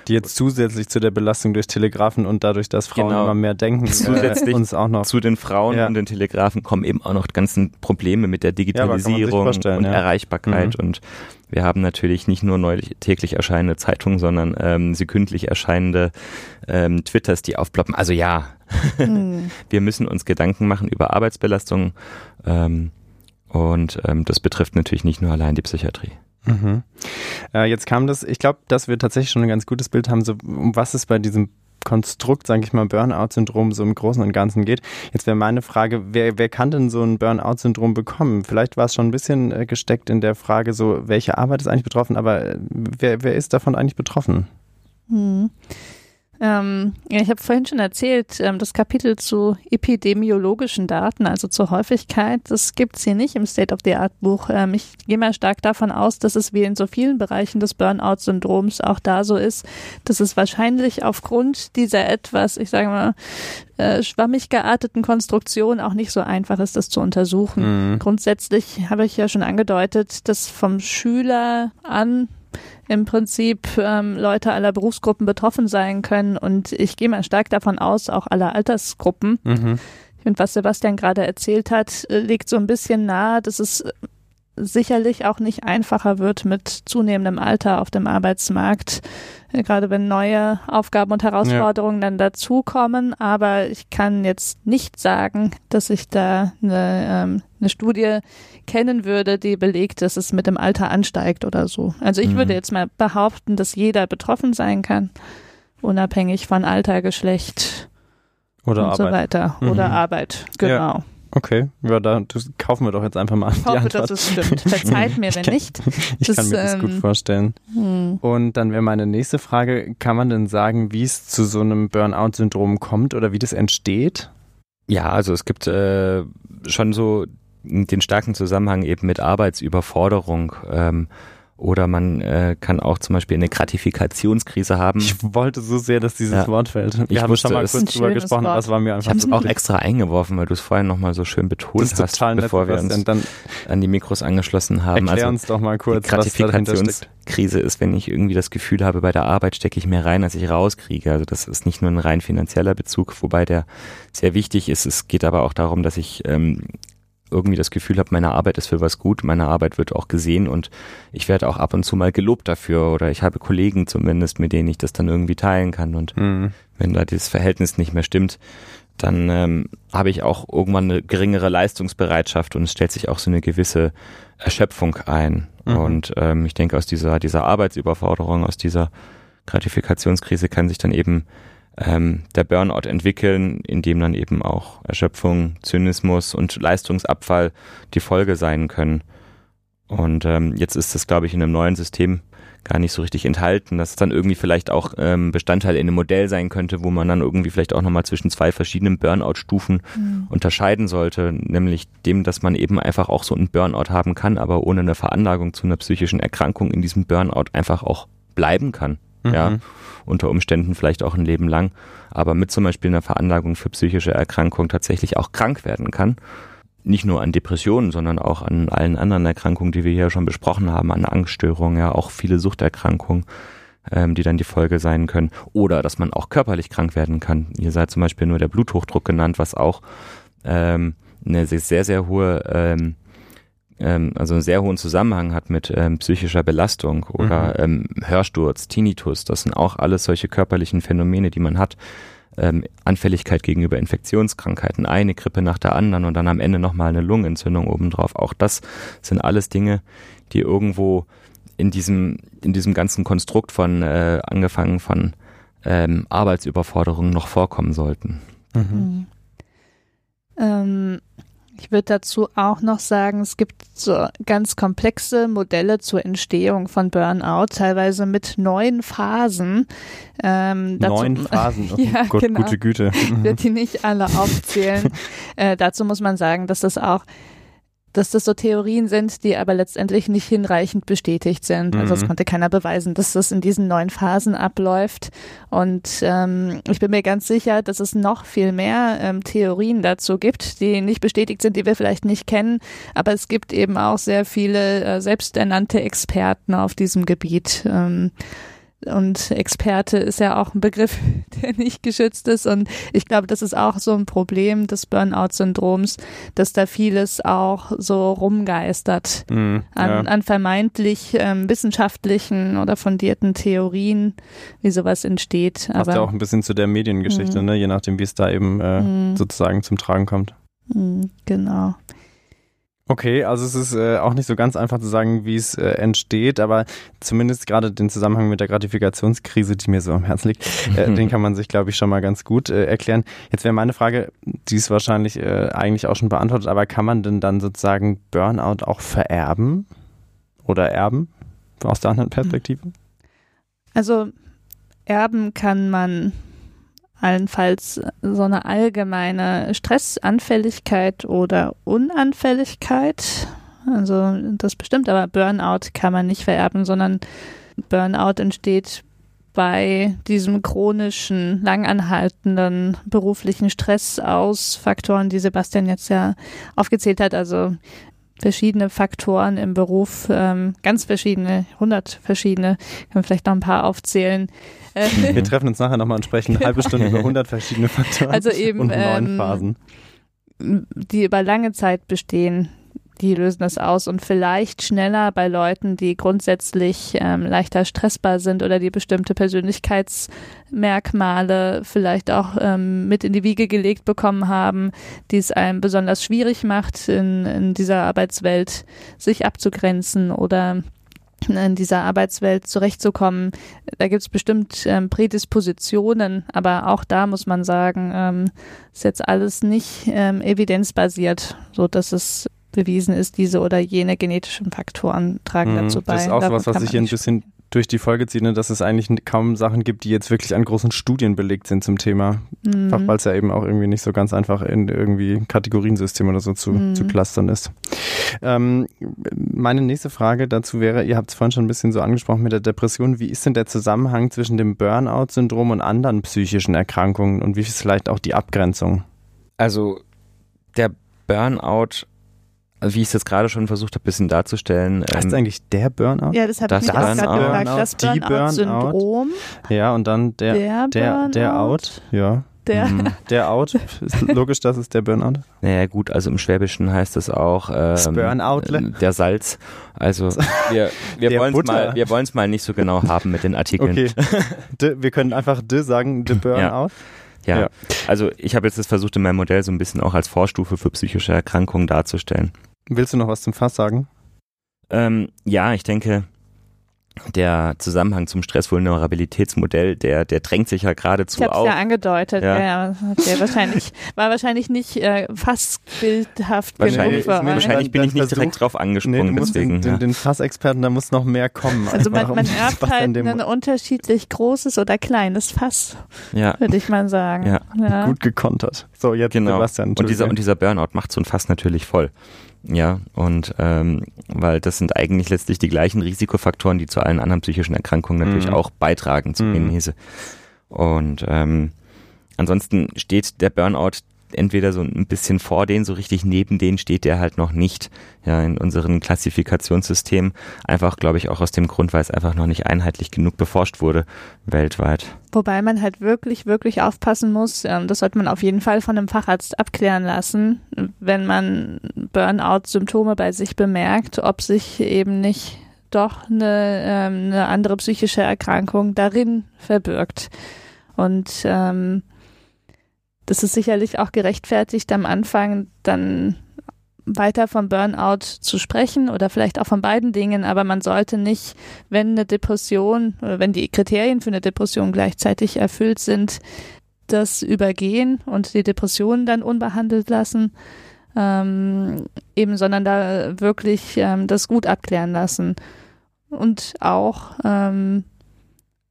Die jetzt zusätzlich zu der Belastung durch Telegrafen und dadurch, dass Frauen genau. immer mehr denken, zusätzlich uns auch noch. Zu den Frauen ja. und den Telegrafen kommen eben auch noch ganzen Probleme mit der Digitalisierung ja, und ja. Erreichbarkeit mhm. und wir haben natürlich nicht nur neulich, täglich erscheinende Zeitungen, sondern ähm, sekündlich erscheinende ähm, Twitters, die aufploppen. Also ja, mhm. <laughs> wir müssen uns Gedanken machen über Arbeitsbelastung ähm, und ähm, das betrifft natürlich nicht nur allein die Psychiatrie. Mhm. Äh, jetzt kam das, ich glaube, dass wir tatsächlich schon ein ganz gutes Bild haben, so um was es bei diesem Konstrukt, sage ich mal, Burnout-Syndrom so im Großen und Ganzen geht. Jetzt wäre meine Frage, wer, wer kann denn so ein Burnout-Syndrom bekommen? Vielleicht war es schon ein bisschen äh, gesteckt in der Frage, so welche Arbeit ist eigentlich betroffen, aber äh, wer, wer ist davon eigentlich betroffen? Hm. Ähm, ja, ich habe vorhin schon erzählt, ähm, das Kapitel zu epidemiologischen Daten, also zur Häufigkeit, das gibt's hier nicht im State-of-the-Art-Buch. Ähm, ich gehe mal stark davon aus, dass es wie in so vielen Bereichen des Burnout-Syndroms auch da so ist, dass es wahrscheinlich aufgrund dieser etwas, ich sage mal, äh, schwammig gearteten Konstruktion auch nicht so einfach ist, das zu untersuchen. Mhm. Grundsätzlich habe ich ja schon angedeutet, dass vom Schüler an im Prinzip ähm, Leute aller Berufsgruppen betroffen sein können. Und ich gehe mal stark davon aus, auch aller Altersgruppen. Mhm. Und was Sebastian gerade erzählt hat, äh, liegt so ein bisschen nahe, dass es sicherlich auch nicht einfacher wird mit zunehmendem Alter auf dem Arbeitsmarkt, äh, gerade wenn neue Aufgaben und Herausforderungen ja. dann dazukommen. Aber ich kann jetzt nicht sagen, dass ich da eine, ähm, eine Studie kennen würde, die belegt, dass es mit dem Alter ansteigt oder so. Also ich mhm. würde jetzt mal behaupten, dass jeder betroffen sein kann, unabhängig von Alter, Geschlecht oder und Arbeit. so weiter. Oder mhm. Arbeit, genau. Ja. Okay, ja, da kaufen wir doch jetzt einfach mal Ich die hoffe, Antwort. dass es stimmt. Verzeiht <laughs> mir, Ich wenn kann- nicht. <laughs> Ich Das, kann mir das gut ähm, vorstellen. Hm. Und dann wäre meine nächste Frage, kann man denn sagen, wie es zu so einem Burnout-Syndrom kommt oder wie das entsteht? Ja, also es gibt äh, schon so den starken Zusammenhang eben mit Arbeitsüberforderung. Ähm, oder man äh, kann auch zum Beispiel eine Gratifikationskrise haben. Ich wollte so sehr, dass dieses Ja. Wort fällt. Wir Ich haben wusste schon mal es. kurz Ein drüber gesprochen, aber Wort. es war mir Ich einfach hab's zu auch extra eingeworfen, weil du es vorher nochmal so schön betont Das hast, nett, bevor wir uns. Dann an die Mikros angeschlossen haben. erklär also uns doch mal die kurz, steckt. Gratifikationskrise ist, wenn ich irgendwie das Gefühl habe, bei der Arbeit stecke ich mehr rein, als ich rauskriege. Also das ist nicht nur ein rein finanzieller Bezug, wobei der sehr wichtig ist. Es geht aber auch darum, dass ich ähm, irgendwie das Gefühl habe, meine Arbeit ist für was gut, meine Arbeit wird auch gesehen und ich werde auch ab und zu mal gelobt dafür oder ich habe Kollegen zumindest, mit denen ich das dann irgendwie teilen kann und Hm. wenn da dieses Verhältnis nicht mehr stimmt, dann ähm, habe ich auch irgendwann eine geringere Leistungsbereitschaft und es stellt sich auch so eine gewisse Erschöpfung ein. Mhm. Und ähm, ich denke, aus dieser, dieser Arbeitsüberforderung, aus dieser Gratifikationskrise kann sich dann eben ähm, der Burnout entwickeln, in dem dann eben auch Erschöpfung, Zynismus und Leistungsabfall die Folge sein können. Und ähm, jetzt ist das, glaube ich, in einem neuen System gar nicht so richtig enthalten, dass es dann irgendwie vielleicht auch ähm, Bestandteil in einem Modell sein könnte, wo man dann irgendwie vielleicht auch nochmal zwischen zwei verschiedenen Burnout-Stufen Hm. unterscheiden sollte, nämlich dem, dass man eben einfach auch so einen Burnout haben kann, aber ohne eine Veranlagung zu einer psychischen Erkrankung in diesem Burnout einfach auch bleiben kann. Ja, Mhm. Unter Umständen vielleicht auch ein Leben lang, aber mit zum Beispiel einer Veranlagung für psychische Erkrankung tatsächlich auch krank werden kann. Nicht nur an Depressionen, sondern auch an allen anderen Erkrankungen, die wir hier schon besprochen haben, an Angststörungen, ja, auch viele Suchterkrankungen, ähm, die dann die Folge sein können. Oder dass man auch körperlich krank werden kann. Hier sei zum Beispiel nur der Bluthochdruck genannt, was auch ähm, eine sehr, sehr, hohe ähm, ähm, also einen sehr hohen Zusammenhang hat mit ähm, psychischer Belastung oder ähm, Hörsturz, Tinnitus, das sind auch alles solche körperlichen Phänomene, die man hat. Ähm, Anfälligkeit gegenüber Infektionskrankheiten, eine Grippe nach der anderen und dann am Ende nochmal eine Lungenentzündung obendrauf. Auch das sind alles Dinge, die irgendwo in diesem, in diesem ganzen Konstrukt von äh, angefangen von ähm, Arbeitsüberforderungen noch vorkommen sollten. Mhm. Hm. Ähm, ich würde dazu auch noch sagen, es gibt so ganz komplexe Modelle zur Entstehung von Burnout, teilweise mit neun Phasen. Ähm, dazu- Neun <laughs> Phasen. Oh Ja, Gott, genau. gute Güte. Ich werde die nicht alle aufzählen. <laughs> äh, dazu muss man sagen, dass das auch, dass das so Theorien sind, die aber letztendlich nicht hinreichend bestätigt sind. Also es Mhm. konnte keiner beweisen, dass das in diesen neun Phasen abläuft. Und ähm, ich bin mir ganz sicher, dass es noch viel mehr ähm, Theorien dazu gibt, die nicht bestätigt sind, die wir vielleicht nicht kennen. Aber es gibt eben auch sehr viele äh, selbsternannte Experten auf diesem Gebiet. Ähm, und Experte ist ja auch ein Begriff, <laughs> der nicht geschützt ist. Und ich glaube, das ist auch so ein Problem des Burnout-Syndroms, dass da vieles auch so rumgeistert Mhm, an, ja. an vermeintlich ähm, wissenschaftlichen oder fundierten Theorien, wie sowas entsteht. Passt ja auch ein bisschen zu der Mediengeschichte, Mhm. ne? je nachdem, wie es da eben äh, Mhm. sozusagen zum Tragen kommt. mh, genau. Okay, also es ist äh, auch nicht so ganz einfach zu sagen, wie es äh, entsteht, aber zumindest gerade den Zusammenhang mit der Gratifikationskrise, die mir so am Herzen liegt, äh, <laughs> den kann man sich, glaube ich, schon mal ganz gut äh, erklären. Jetzt wäre meine Frage, die ist wahrscheinlich äh, eigentlich auch schon beantwortet, aber kann man denn dann sozusagen Burnout auch vererben oder erben aus der anderen Perspektive? Also erben kann man allenfalls so eine allgemeine Stressanfälligkeit oder Unanfälligkeit. Also das bestimmt, aber Burnout kann man nicht vererben, sondern Burnout entsteht bei diesem chronischen, langanhaltenden beruflichen Stress aus Faktoren, die Sebastian jetzt ja aufgezählt hat. Also verschiedene Faktoren im Beruf, ähm, ganz verschiedene, hundert verschiedene, kann man vielleicht noch ein paar aufzählen. Äh, Wir treffen uns nachher nochmal und sprechen eine halbe Stunde über 100 verschiedene Faktoren Also eben, <laughs> und neun ähm, Phasen. die über lange Zeit bestehen, die lösen das aus und vielleicht schneller bei Leuten, die grundsätzlich ähm, leichter stressbar sind oder die bestimmte Persönlichkeitsmerkmale vielleicht auch ähm, mit in die Wiege gelegt bekommen haben, die es einem besonders schwierig macht, in, in dieser Arbeitswelt sich abzugrenzen oder in dieser Arbeitswelt zurechtzukommen. Da gibt es bestimmt ähm, Prädispositionen, aber auch da muss man sagen, ähm, ist jetzt alles nicht ähm, evidenzbasiert, so dass es bewiesen ist, diese oder jene genetischen Faktoren tragen Mhm, dazu bei. Das ist auch Davon sowas, was sich man hier ein bisschen durch die Folge zieht, ne, dass es eigentlich kaum Sachen gibt, die jetzt wirklich an großen Studien belegt sind zum Thema. sprechen. Einfach Mhm. weil es ja eben auch irgendwie nicht so ganz einfach in irgendwie Kategoriensystem oder so zu, Mhm. zu clustern ist. Ähm, meine nächste Frage dazu wäre, ihr habt es vorhin schon ein bisschen so angesprochen mit der Depression. Wie ist denn der Zusammenhang zwischen dem Burnout-Syndrom und anderen psychischen Erkrankungen und wie ist vielleicht auch die Abgrenzung? Also der Burnout, also wie ich es jetzt gerade schon versucht habe, ein bisschen darzustellen. Heißt ähm, es eigentlich der Burnout? Ja, das habe Das ich mich auch gerade Burnout, gefragt. Das die Burnout-Syndrom, Ja, und dann der, der, der, der Burnout, Out. Ja. Der, Mhm. <laughs> Der Out. Ist logisch, dass es der Burnout. Naja gut, also im Schwäbischen heißt es auch Das ähm, Burnoutle. äh, der Salz. Also <laughs> wir, wir wollen es mal, wir mal nicht so genau haben mit den Artikeln. Okay. <laughs> De, wir können einfach de sagen, de Burnout. Ja. Ja. Also ich habe jetzt das versucht in meinem Modell so ein bisschen auch als Vorstufe für psychische Erkrankungen darzustellen. Willst du noch was zum Fass sagen? Ähm, ja, ich denke, der Zusammenhang zum Stressvulnerabilitätsmodell, der, der drängt sich ja geradezu ich habe es auf. ja angedeutet. Ja. Ja. Okay, wahrscheinlich, <laughs> war wahrscheinlich nicht äh, fast bildhaft Wahrscheinlich, genug für mir wahrscheinlich bin ich nicht direkt drauf Nee, angesprungen, musst deswegen. den, ja. den Fassexperten, da muss noch mehr kommen. Also man, man erbt halt ein unterschiedlich großes oder kleines Fass, ja. würde ich mal sagen. Ja. Ja. gut gekontert. So, jetzt Genau. Sebastian. Und dieser, und dieser Burnout macht so ein Fass natürlich voll. Ja, und ähm, weil das sind eigentlich letztlich die gleichen Risikofaktoren, die zu allen anderen psychischen Erkrankungen natürlich Mhm. auch beitragen zur Mhm. Genese. Und ähm, ansonsten steht der Burnout entweder so ein bisschen vor denen, so richtig neben denen steht der halt noch nicht. Ja, in unseren Klassifikationssystemen. Einfach, glaube ich, auch aus dem Grund, weil es einfach noch nicht einheitlich genug beforscht wurde weltweit. Wobei man halt wirklich, wirklich aufpassen muss, ähm, das sollte man auf jeden Fall von einem Facharzt abklären lassen, wenn man Burnout-Symptome bei sich bemerkt, ob sich eben nicht doch eine, ähm, eine andere psychische Erkrankung darin verbirgt. Und ähm, das ist sicherlich auch gerechtfertigt, am Anfang dann weiter vom Burnout zu sprechen oder vielleicht auch von beiden Dingen, aber man sollte nicht, wenn eine Depression oder wenn die Kriterien für eine Depression gleichzeitig erfüllt sind, das übergehen und die Depression dann unbehandelt lassen, ähm, eben, sondern da wirklich ähm, das gut abklären lassen. Und auch ähm,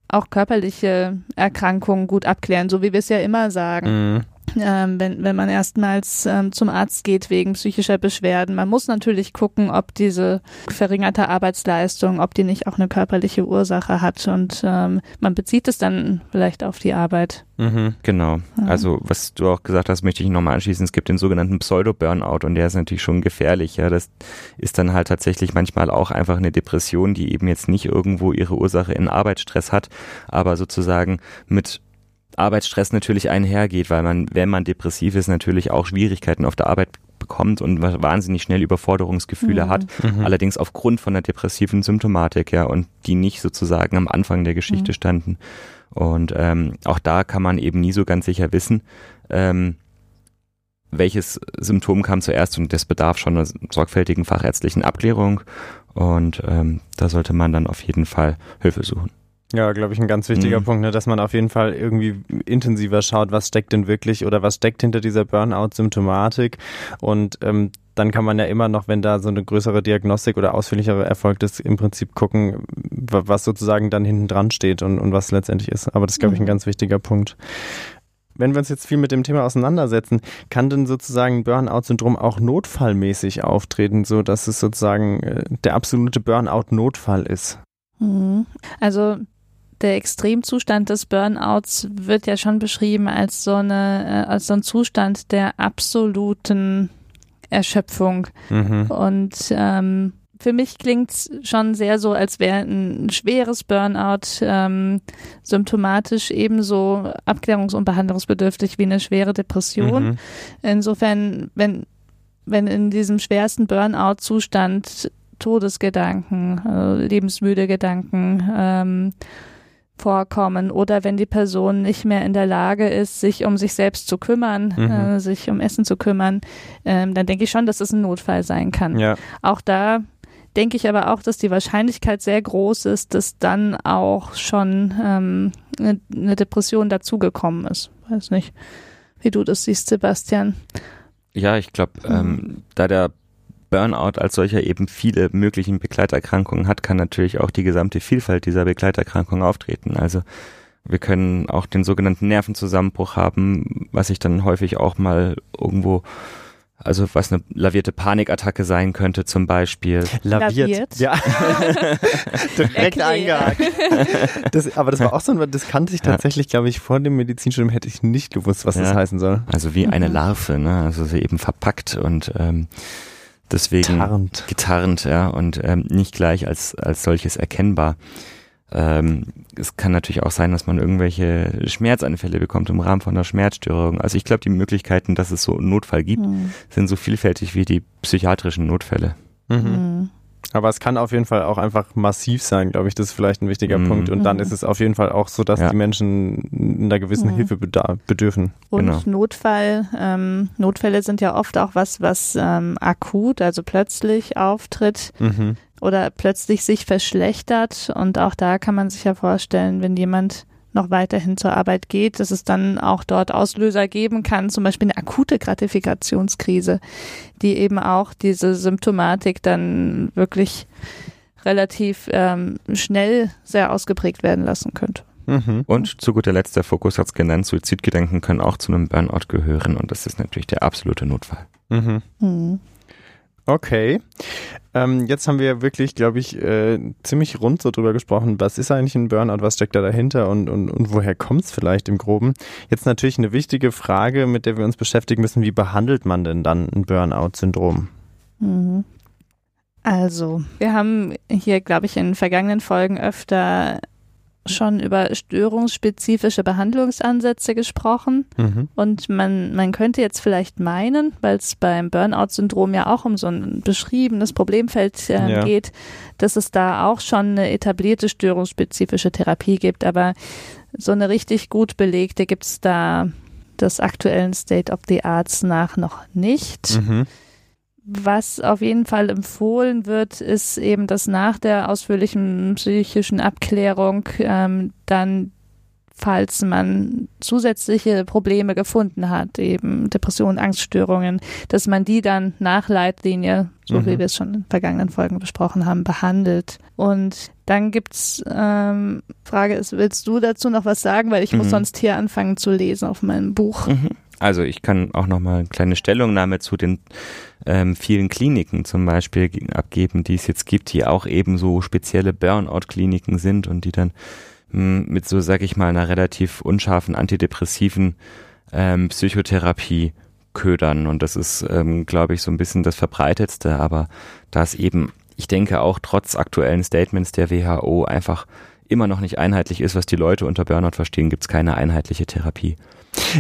auch körperliche Erkrankungen gut abklären, so wie wir es ja immer sagen Mhm. Ähm, wenn, wenn man erstmals ähm, zum Arzt geht wegen psychischer Beschwerden. Man muss natürlich gucken, ob diese verringerte Arbeitsleistung, ob die nicht auch eine körperliche Ursache hat und ähm, man bezieht es dann vielleicht auf die Arbeit. Mhm. Genau. Ja. Also, was du auch gesagt hast, möchte ich nochmal anschließen. Es gibt den sogenannten Pseudo-Burnout und der ist natürlich schon gefährlich. Ja, das ist dann halt tatsächlich manchmal auch einfach eine Depression, die eben jetzt nicht irgendwo ihre Ursache in Arbeitsstress hat, aber sozusagen mit Arbeitsstress natürlich einhergeht, weil man, wenn man depressiv ist, natürlich auch Schwierigkeiten auf der Arbeit bekommt und wahnsinnig schnell Überforderungsgefühle Mhm. hat. Mhm. Allerdings aufgrund von der depressiven Symptomatik, ja, und die nicht sozusagen am Anfang der Geschichte Mhm. standen. Und ähm, auch da kann man eben nie so ganz sicher wissen, ähm, welches Symptom kam zuerst und das bedarf schon einer sorgfältigen fachärztlichen Abklärung. Und ähm, da sollte man dann auf jeden Fall Hilfe suchen. Ja, glaube ich, ein ganz wichtiger Mhm. Punkt, ne, dass man auf jeden Fall irgendwie intensiver schaut, was steckt denn wirklich oder was steckt hinter dieser Burnout-Symptomatik. Und ähm, dann kann man ja immer noch, wenn da so eine größere Diagnostik oder ausführlichere erfolgt ist, im Prinzip gucken, wa- was sozusagen dann hinten dran steht und, und was letztendlich ist. Aber das ist, glaube ich, ein Mhm. ganz wichtiger Punkt. Wenn wir uns jetzt viel mit dem Thema auseinandersetzen, kann denn sozusagen Burnout-Syndrom auch notfallmäßig auftreten, so dass es sozusagen äh, der absolute Burnout-Notfall ist? Mhm. Also der Extremzustand des Burnouts wird ja schon beschrieben als so eine, äh, als so ein Zustand der absoluten Erschöpfung. Mhm. Und ähm, für mich klingt's schon sehr so, als wäre ein schweres Burnout ähm, symptomatisch ebenso abklärungs- und behandlungsbedürftig wie eine schwere Depression. Mhm. Insofern, wenn, wenn in diesem schwersten Burnout-Zustand Todesgedanken, äh, lebensmüde Gedanken ähm, vorkommen oder wenn die Person nicht mehr in der Lage ist, sich um sich selbst zu kümmern, Mhm. äh, sich um Essen zu kümmern, ähm, dann denke ich schon, dass es ein Notfall sein kann. Ja. Auch da denke ich aber auch, dass die Wahrscheinlichkeit sehr groß ist, dass dann auch schon ähm, eine, eine Depression dazugekommen ist. Weiß nicht, wie du das siehst, Sebastian. Ja, ich glaube, ähm, da der Burnout als solcher eben viele möglichen Begleiterkrankungen hat, kann natürlich auch die gesamte Vielfalt dieser Begleiterkrankungen auftreten. Also wir können auch den sogenannten Nervenzusammenbruch haben, was sich dann häufig auch mal irgendwo also was eine lavierte Panikattacke sein könnte zum Beispiel. Laviert. Laviert? Ja. <laughs> Direkt eingehakt. <laughs> Das, aber das war auch so ein, das kannte ich tatsächlich, glaube ich, vor dem Medizinstudium hätte ich nicht gewusst, was das Ja. heißen soll. Also wie eine Mhm. Larve, ne? Also sie eben verpackt und ähm, deswegen Tarnt. getarnt, ja, und ähm, nicht gleich als, als solches erkennbar. Ähm, es kann natürlich auch sein, dass man irgendwelche Schmerzanfälle bekommt im Rahmen von einer Schmerzstörung. Also ich glaube, die Möglichkeiten, dass es so einen Notfall gibt, Hm. sind so vielfältig wie die psychiatrischen Notfälle. Mhm. Aber es kann auf jeden Fall auch einfach massiv sein, glaube ich. Das ist vielleicht ein wichtiger Mhm. Punkt. Und dann Mhm. ist es auf jeden Fall auch so, dass Ja. die Menschen einer gewissen Mhm. Hilfe bedürfen. Und Genau. Notfall, ähm, Notfälle sind ja oft auch was, was ähm, akut, also plötzlich auftritt Mhm. oder plötzlich sich verschlechtert. Und auch da kann man sich ja vorstellen, wenn jemand noch weiterhin zur Arbeit geht, dass es dann auch dort Auslöser geben kann, zum Beispiel eine akute Gratifikationskrise, die eben auch diese Symptomatik dann wirklich relativ ähm, schnell sehr ausgeprägt werden lassen könnte. Mhm. Und zu guter Letzt, der Fokus hat es genannt, Suizidgedanken können auch zu einem Burnout gehören und das ist natürlich der absolute Notfall. Mhm. Hm. Okay. Ähm, jetzt haben wir wirklich, glaube ich, äh, ziemlich rund so drüber gesprochen, was ist eigentlich ein Burnout, was steckt da dahinter und, und, und woher kommt es vielleicht im Groben. Jetzt natürlich eine wichtige Frage, mit der wir uns beschäftigen müssen, wie behandelt man denn dann ein Burnout-Syndrom? Mhm. Also, wir haben hier, glaube ich, in vergangenen Folgen öfter schon über störungsspezifische Behandlungsansätze gesprochen. Mhm. Und man, man könnte jetzt vielleicht meinen, weil es beim Burnout-Syndrom ja auch um so ein beschriebenes Problemfeld äh, Ja. geht, dass es da auch schon eine etablierte störungsspezifische Therapie gibt. Aber so eine richtig gut belegte gibt es da des aktuellen State of the Arts nach noch nicht. Mhm. Was auf jeden Fall empfohlen wird, ist eben, dass nach der ausführlichen psychischen Abklärung ähm, dann, falls man zusätzliche Probleme gefunden hat, eben Depressionen, Angststörungen, dass man die dann nach Leitlinie, so Mhm. wie wir es schon in vergangenen Folgen besprochen haben, behandelt. Und dann gibt's ähm, Frage ist, willst du dazu noch was sagen? Weil ich muss Mhm. sonst hier anfangen zu lesen auf meinem Buch. Mhm. Also ich kann auch noch mal eine kleine Stellungnahme zu den ähm, vielen Kliniken zum Beispiel ge- abgeben, die es jetzt gibt, die auch eben so spezielle Burnout-Kliniken sind und die dann mh, mit so, sag ich mal, einer relativ unscharfen antidepressiven ähm, Psychotherapie ködern. Und das ist, ähm, glaube ich, so ein bisschen das Verbreitetste, aber da es eben, ich denke auch trotz aktuellen Statements der WHO einfach immer noch nicht einheitlich ist, was die Leute unter Burnout verstehen, gibt es keine einheitliche Therapie.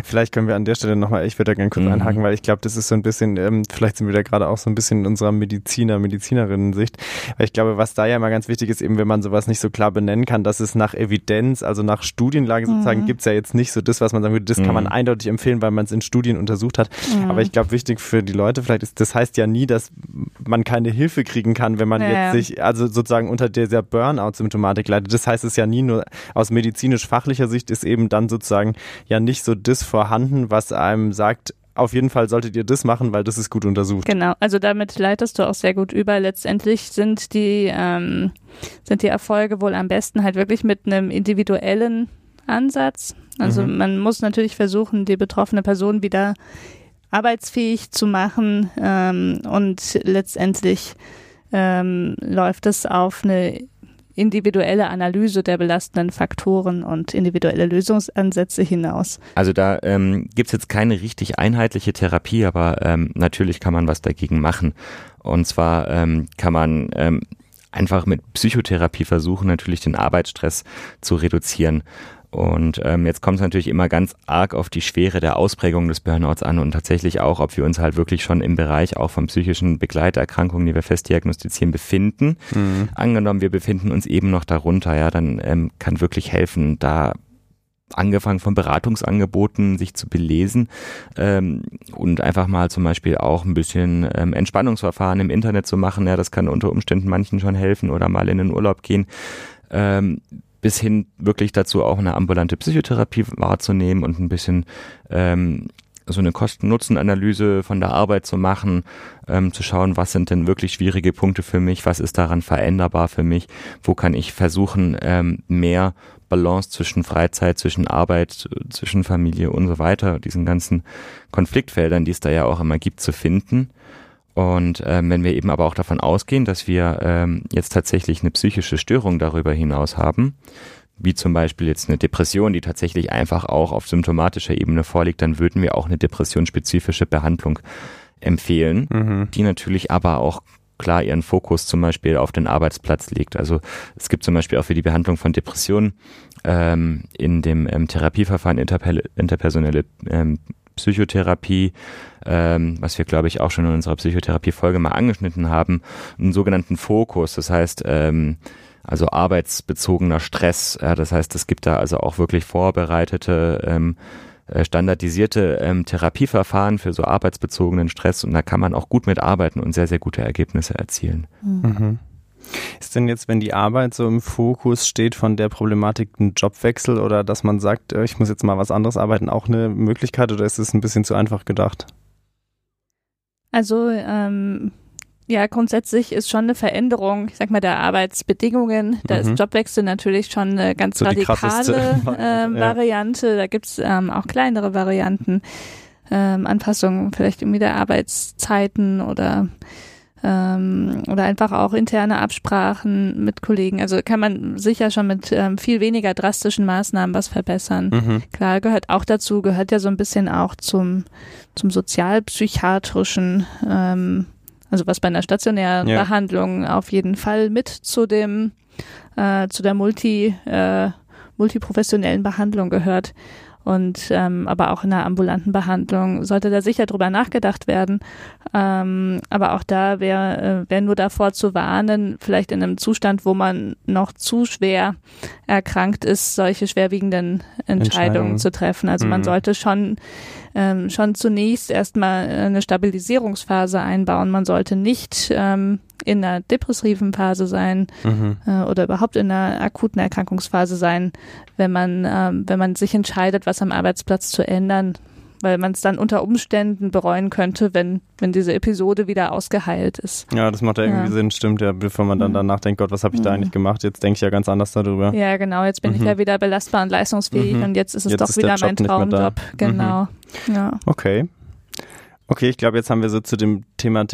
Vielleicht können wir an der Stelle nochmal, ich würde da gerne kurz Mhm. einhaken, weil ich glaube, das ist so ein bisschen, ähm, vielleicht sind wir da gerade auch so ein bisschen in unserer Mediziner, Medizinerinnen-Sicht. Weil ich glaube, was da ja mal ganz wichtig ist, eben wenn man sowas nicht so klar benennen kann, dass es nach Evidenz, also nach Studienlage sozusagen, Mhm. gibt's ja jetzt nicht so das, was man sagen würde, das kann man Mhm. eindeutig empfehlen, weil man es in Studien untersucht hat. Mhm. Aber ich glaube, wichtig für die Leute vielleicht ist, das heißt ja nie, dass man keine Hilfe kriegen kann, wenn man Ja, jetzt sich, also sozusagen unter dieser Burnout-Symptomatik leidet. Das heißt es ja nie nur aus medizinisch-fachlicher Sicht ist eben dann sozusagen ja nicht so das vorhanden, was einem sagt, auf jeden Fall solltet ihr das machen, weil das ist gut untersucht. Genau, also damit leitest du auch sehr gut über. Letztendlich sind die, ähm, sind die Erfolge wohl am besten halt wirklich mit einem individuellen Ansatz. Also Mhm. man muss natürlich versuchen, die betroffene Person wieder arbeitsfähig zu machen ähm, und letztendlich ähm, läuft es auf eine individuelle Analyse der belastenden Faktoren und individuelle Lösungsansätze hinaus. Also da ähm, gibt es jetzt keine richtig einheitliche Therapie, aber ähm, natürlich kann man was dagegen machen. Und zwar ähm, kann man ähm, einfach mit Psychotherapie versuchen, natürlich den Arbeitsstress zu reduzieren. Und ähm, jetzt kommt es natürlich immer ganz arg auf die Schwere der Ausprägung des Burnouts an und tatsächlich auch, ob wir uns halt wirklich schon im Bereich auch von psychischen Begleiterkrankungen, die wir fest diagnostizieren, befinden. Mhm. Angenommen, wir befinden uns eben noch darunter, ja, dann ähm, kann wirklich helfen, da angefangen von Beratungsangeboten, sich zu belesen ähm, und einfach mal zum Beispiel auch ein bisschen ähm, Entspannungsverfahren im Internet zu machen. Ja, das kann unter Umständen manchen schon helfen oder mal in den Urlaub gehen. Ähm, bis hin wirklich dazu auch eine ambulante Psychotherapie wahrzunehmen und ein bisschen ähm, so eine Kosten-Nutzen-Analyse von der Arbeit zu machen, ähm, zu schauen, was sind denn wirklich schwierige Punkte für mich, was ist daran veränderbar für mich, wo kann ich versuchen, ähm, mehr Balance zwischen Freizeit, zwischen Arbeit, zwischen Familie und so weiter, diesen ganzen Konfliktfeldern, die es da ja auch immer gibt, zu finden. Und ähm, wenn wir eben aber auch davon ausgehen, dass wir ähm, jetzt tatsächlich eine psychische Störung darüber hinaus haben, wie zum Beispiel jetzt eine Depression, die tatsächlich einfach auch auf symptomatischer Ebene vorliegt, dann würden wir auch eine depressionsspezifische Behandlung empfehlen, mhm. die natürlich aber auch klar ihren Fokus zum Beispiel auf den Arbeitsplatz legt. Also es gibt zum Beispiel auch für die Behandlung von Depressionen ähm, in dem ähm, Therapieverfahren interpe interpersonelle ähm, Psychotherapie, ähm, was wir, glaube ich, auch schon in unserer Psychotherapie-Folge mal angeschnitten haben, einen sogenannten Fokus. Das heißt, ähm, also arbeitsbezogener Stress. Ja, das heißt, es gibt da also auch wirklich vorbereitete ähm, äh, standardisierte ähm, Therapieverfahren für so arbeitsbezogenen Stress und da kann man auch gut mitarbeiten und sehr, sehr gute Ergebnisse erzielen. Mhm. Ist denn jetzt, wenn die Arbeit so im Fokus steht von der Problematik ein Jobwechsel oder dass man sagt, äh, ich muss jetzt mal was anderes arbeiten, auch eine Möglichkeit oder ist es ein bisschen zu einfach gedacht? Also ähm, ja, grundsätzlich ist schon eine Veränderung, ich sag mal, der Arbeitsbedingungen. Da mhm. ist Jobwechsel natürlich schon eine ganz so radikale <laughs> ähm, ja. Variante. Da gibt's ähm, auch kleinere Varianten, ähm, Anpassungen vielleicht irgendwie der Arbeitszeiten oder ähm, oder einfach auch interne Absprachen mit Kollegen. Also kann man sicher schon mit ähm, viel weniger drastischen Maßnahmen was verbessern. Mhm. Klar, gehört auch dazu, gehört ja so ein bisschen auch zum, zum sozialpsychiatrischen ähm, also was bei einer stationären ja. Behandlung auf jeden Fall mit zu dem, äh, zu der Multi, äh, multiprofessionellen Behandlung gehört. Und ähm, aber auch in der ambulanten Behandlung sollte da sicher drüber nachgedacht werden. Ähm, aber auch da wäre äh, wär nur davor zu warnen, vielleicht in einem Zustand, wo man noch zu schwer erkrankt ist, solche schwerwiegenden Entscheidungen, Entscheidungen. zu treffen. Also mhm. man sollte schon ähm, schon zunächst erstmal eine Stabilisierungsphase einbauen. Man sollte nicht ähm, in einer depressiven Phase sein mhm. äh, oder überhaupt in einer akuten Erkrankungsphase sein, wenn man, ähm, wenn man sich entscheidet, was am Arbeitsplatz zu ändern weil man es dann unter Umständen bereuen könnte, wenn, wenn diese Episode wieder ausgeheilt ist. Ja, das macht ja irgendwie ja. Sinn, stimmt ja, bevor man dann mhm. danach denkt, Gott, was habe ich da mhm. eigentlich gemacht? Jetzt denke ich ja ganz anders darüber. Ja, genau, jetzt bin mhm. ich ja wieder belastbar und leistungsfähig mhm. und jetzt ist es jetzt doch ist wieder mein Traumjob. Genau. Mhm. Ja. Okay. Okay, ich glaube, jetzt haben wir so zu dem Thema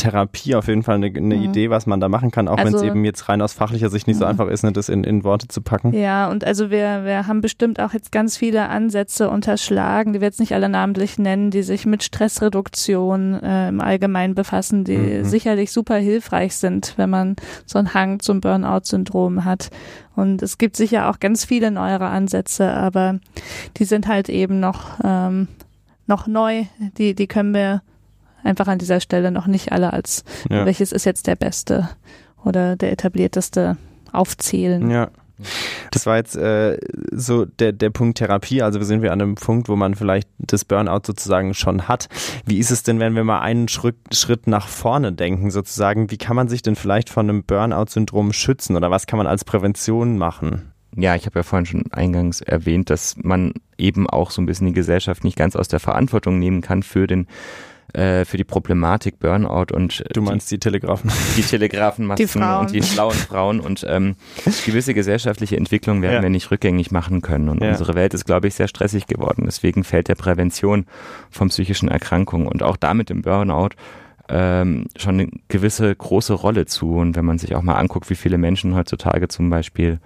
Therapie auf jeden Fall eine, eine mhm. Idee, was man da machen kann, auch also, wenn es eben jetzt rein aus fachlicher Sicht nicht so mhm. einfach ist, ne, das in, in Worte zu packen. Ja, und also wir, wir haben bestimmt auch jetzt ganz viele Ansätze unterschlagen, die wir jetzt nicht alle namentlich nennen, die sich mit Stressreduktion äh, im Allgemeinen befassen, die mhm. sicherlich super hilfreich sind, wenn man so einen Hang zum Burnout-Syndrom hat. Und es gibt sicher auch ganz viele neuere Ansätze, aber die sind halt eben noch, ähm, noch neu. Die, die können wir einfach an dieser Stelle noch nicht alle als ja. welches ist jetzt der beste oder der etablierteste aufzählen. Ja. Das war jetzt äh, so der, der Punkt Therapie. Also sind wir an einem Punkt, wo man vielleicht das Burnout sozusagen schon hat. Wie ist es denn, wenn wir mal einen Schritt, Schritt nach vorne denken, sozusagen? Wie kann man sich denn vielleicht von einem Burnout-Syndrom schützen oder was kann man als Prävention machen? Ja, ich habe ja vorhin schon eingangs erwähnt, dass man eben auch so ein bisschen die Gesellschaft nicht ganz aus der Verantwortung nehmen kann für den äh, für die Problematik Burnout und du meinst die, die Telegrafen. die Telegrafenmasken die und die schlauen Frauen und ähm, gewisse gesellschaftliche Entwicklungen werden ja. wir nicht rückgängig machen können. Und ja. unsere Welt ist glaube ich sehr stressig geworden. Deswegen fällt der Prävention von psychischen Erkrankungen und auch damit im Burnout ähm, schon eine gewisse große Rolle zu. Und wenn man sich auch mal anguckt wie viele Menschen heutzutage zum Beispiel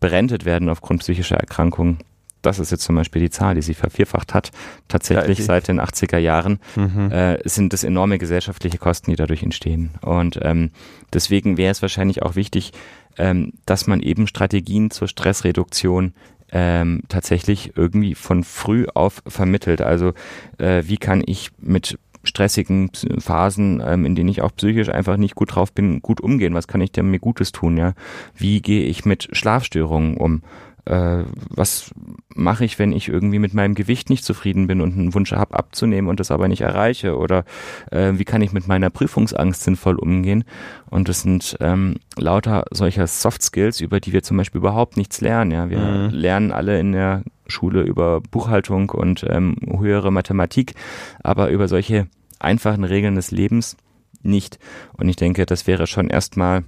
berentet werden aufgrund psychischer Erkrankungen das ist jetzt zum Beispiel die Zahl, die sie vervierfacht hat, tatsächlich ja, seit den 80er Jahren, mhm. äh, sind das enorme gesellschaftliche Kosten, die dadurch entstehen. Und ähm, deswegen wäre es wahrscheinlich auch wichtig, ähm, dass man eben Strategien zur Stressreduktion ähm, tatsächlich irgendwie von früh auf vermittelt. Also äh, wie kann ich mit stressigen Phasen, ähm, in denen ich auch psychisch einfach nicht gut drauf bin, gut umgehen? Was kann ich denn mir Gutes tun? Ja, wie gehe ich mit Schlafstörungen um? Äh, was mache ich, wenn ich irgendwie mit meinem Gewicht nicht zufrieden bin und einen Wunsch habe abzunehmen und das aber nicht erreiche? Oder äh, wie kann ich mit meiner Prüfungsangst sinnvoll umgehen? Und das sind ähm, lauter solcher Soft Skills, über die wir zum Beispiel überhaupt nichts lernen. Ja, wir mhm. lernen alle in der Schule über Buchhaltung und ähm, höhere Mathematik, aber über solche einfachen Regeln des Lebens nicht. Und ich denke, das wäre schon erstmal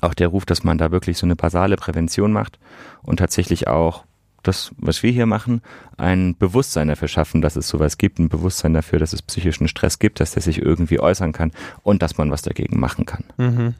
auch der Ruf, dass man da wirklich so eine basale Prävention macht und tatsächlich auch das, was wir hier machen, ein Bewusstsein dafür schaffen, dass es sowas gibt, ein Bewusstsein dafür, dass es psychischen Stress gibt, dass der sich irgendwie äußern kann und dass man was dagegen machen kann. Mhm.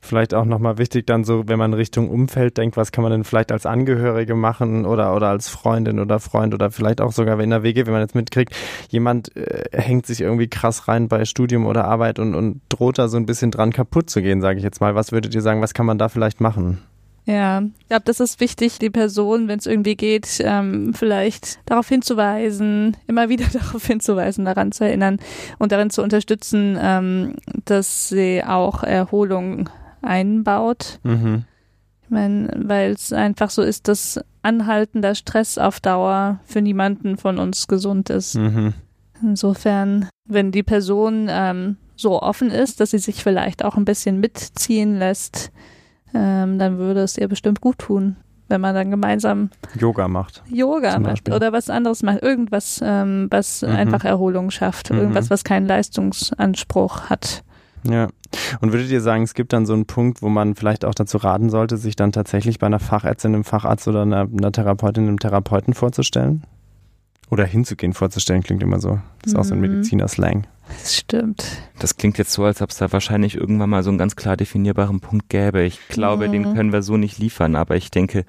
Vielleicht auch nochmal wichtig dann so, wenn man Richtung Umfeld denkt, was kann man denn vielleicht als Angehörige machen oder, oder als Freundin oder Freund oder vielleicht auch sogar in der WG, wenn man jetzt mitkriegt, jemand äh, hängt sich irgendwie krass rein bei Studium oder Arbeit und, und droht da so ein bisschen dran kaputt zu gehen, sage ich jetzt mal. Was würdet ihr sagen, was kann man da vielleicht machen? Ja, ich glaube, das ist wichtig, die Person, wenn es irgendwie geht, ähm, vielleicht darauf hinzuweisen, immer <laughs> wieder darauf hinzuweisen, daran zu erinnern und darin zu unterstützen, ähm, dass sie auch Erholung einbaut. Mhm. Ich meine, weil es einfach so ist, dass anhaltender Stress auf Dauer für niemanden von uns gesund ist. Mhm. Insofern, wenn die Person ähm, so offen ist, dass sie sich vielleicht auch ein bisschen mitziehen lässt, ähm, dann würde es ihr bestimmt gut tun, wenn man dann gemeinsam Yoga macht. Yoga macht oder was anderes macht. Irgendwas, ähm, was mhm. einfach Erholung schafft. Mhm. Irgendwas, was keinen Leistungsanspruch hat. Ja. Und würdet ihr sagen, es gibt dann so einen Punkt, wo man vielleicht auch dazu raten sollte, sich dann tatsächlich bei einer Fachärztin, einem Facharzt oder einer, einer Therapeutin, einem Therapeuten vorzustellen? Oder hinzugehen, vorzustellen, klingt immer so. Das ist mhm. auch so ein mhm. Mediziner-Slang. Das stimmt. Das klingt jetzt so, als ob es da wahrscheinlich irgendwann mal so einen ganz klar definierbaren Punkt gäbe. Ich glaube, mhm. den können wir so nicht liefern, aber ich denke,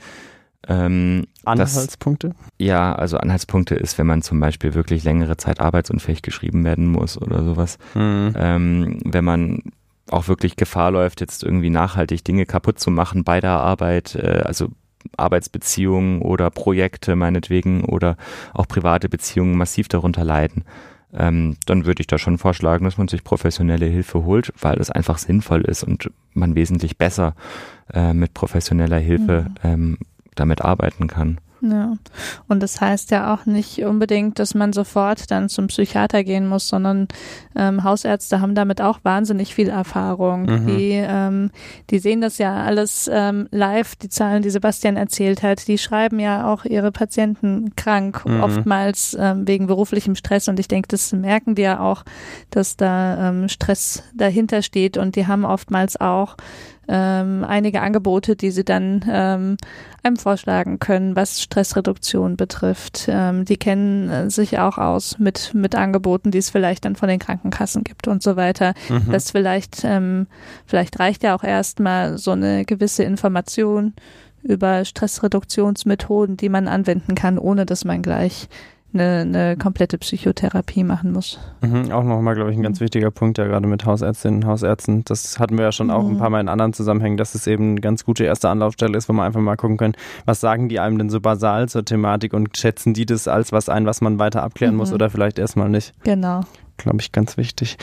ähm, Anhaltspunkte? Das, ja, also Anhaltspunkte ist, wenn man zum Beispiel wirklich längere Zeit arbeitsunfähig geschrieben werden muss oder sowas. Mhm. Ähm, wenn man auch wirklich Gefahr läuft, jetzt irgendwie nachhaltig Dinge kaputt zu machen bei der Arbeit, äh, also Arbeitsbeziehungen oder Projekte meinetwegen oder auch private Beziehungen massiv darunter leiden ähm, dann würde ich da schon vorschlagen, dass man sich professionelle Hilfe holt, weil es einfach sinnvoll ist und man wesentlich besser äh, mit professioneller Hilfe mhm. ähm, damit arbeiten kann. Ja. Und das heißt ja auch nicht unbedingt, dass man sofort dann zum Psychiater gehen muss, sondern ähm, Hausärzte haben damit auch wahnsinnig viel Erfahrung. Mhm. Die, ähm, die sehen das ja alles ähm, live, die Zahlen, die Sebastian erzählt hat. Die schreiben ja auch ihre Patienten krank, mhm. oftmals ähm, wegen beruflichem Stress. Und ich denke, das merken die ja auch, dass da ähm, Stress dahinter steht. Und die haben oftmals auch ähm, einige Angebote, die sie dann ähm, einem vorschlagen können, was Stressreduktion betrifft. Ähm, die kennen äh, sich auch aus mit, mit Angeboten, die es vielleicht dann von den Krankenkassen gibt und so weiter. Mhm. Das vielleicht, ähm, vielleicht reicht ja auch erstmal so eine gewisse Information über Stressreduktionsmethoden, die man anwenden kann, ohne dass man gleich eine, eine komplette Psychotherapie machen muss. Mhm, auch nochmal, glaube ich, ein ganz wichtiger Punkt, ja gerade mit Hausärztinnen und Hausärzten. Das hatten wir ja schon mhm. auch ein mhm. paar Mal in anderen Zusammenhängen, dass es eben eine ganz gute erste Anlaufstelle ist, wo man einfach mal gucken kann, was sagen die einem denn so basal zur Thematik und schätzen die das als was ein, was man weiter abklären mhm. muss oder vielleicht erstmal nicht. Genau glaube ich, ganz wichtig.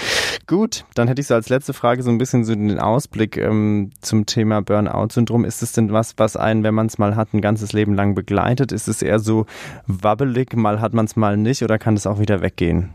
Gut, dann hätte ich so als letzte Frage so ein bisschen so den Ausblick ähm, zum Thema Burnout-Syndrom. Ist es denn was, was einen, wenn man es mal hat, ein ganzes Leben lang begleitet? Ist es eher so wabbelig, mal hat man es mal nicht oder kann es auch wieder weggehen?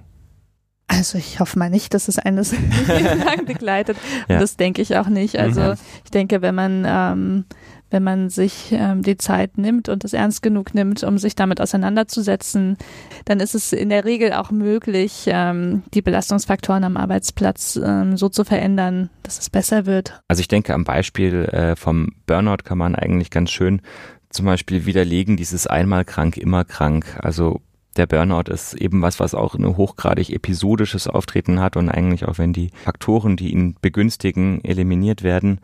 Also ich hoffe mal nicht, dass es eines <laughs> lang begleitet. Ja. das denke ich auch nicht. Also mhm. ich denke, wenn man ähm, wenn man sich ähm, die Zeit nimmt und es ernst genug nimmt, um sich damit auseinanderzusetzen, dann ist es in der Regel auch möglich, ähm, die Belastungsfaktoren am Arbeitsplatz ähm, so zu verändern, dass es besser wird. Also ich denke, am Beispiel äh, vom Burnout kann man eigentlich ganz schön zum Beispiel widerlegen, dieses einmal krank, immer krank. Also der Burnout ist eben was, was auch ein hochgradig episodisches Auftreten hat und eigentlich auch wenn die Faktoren, die ihn begünstigen, eliminiert werden,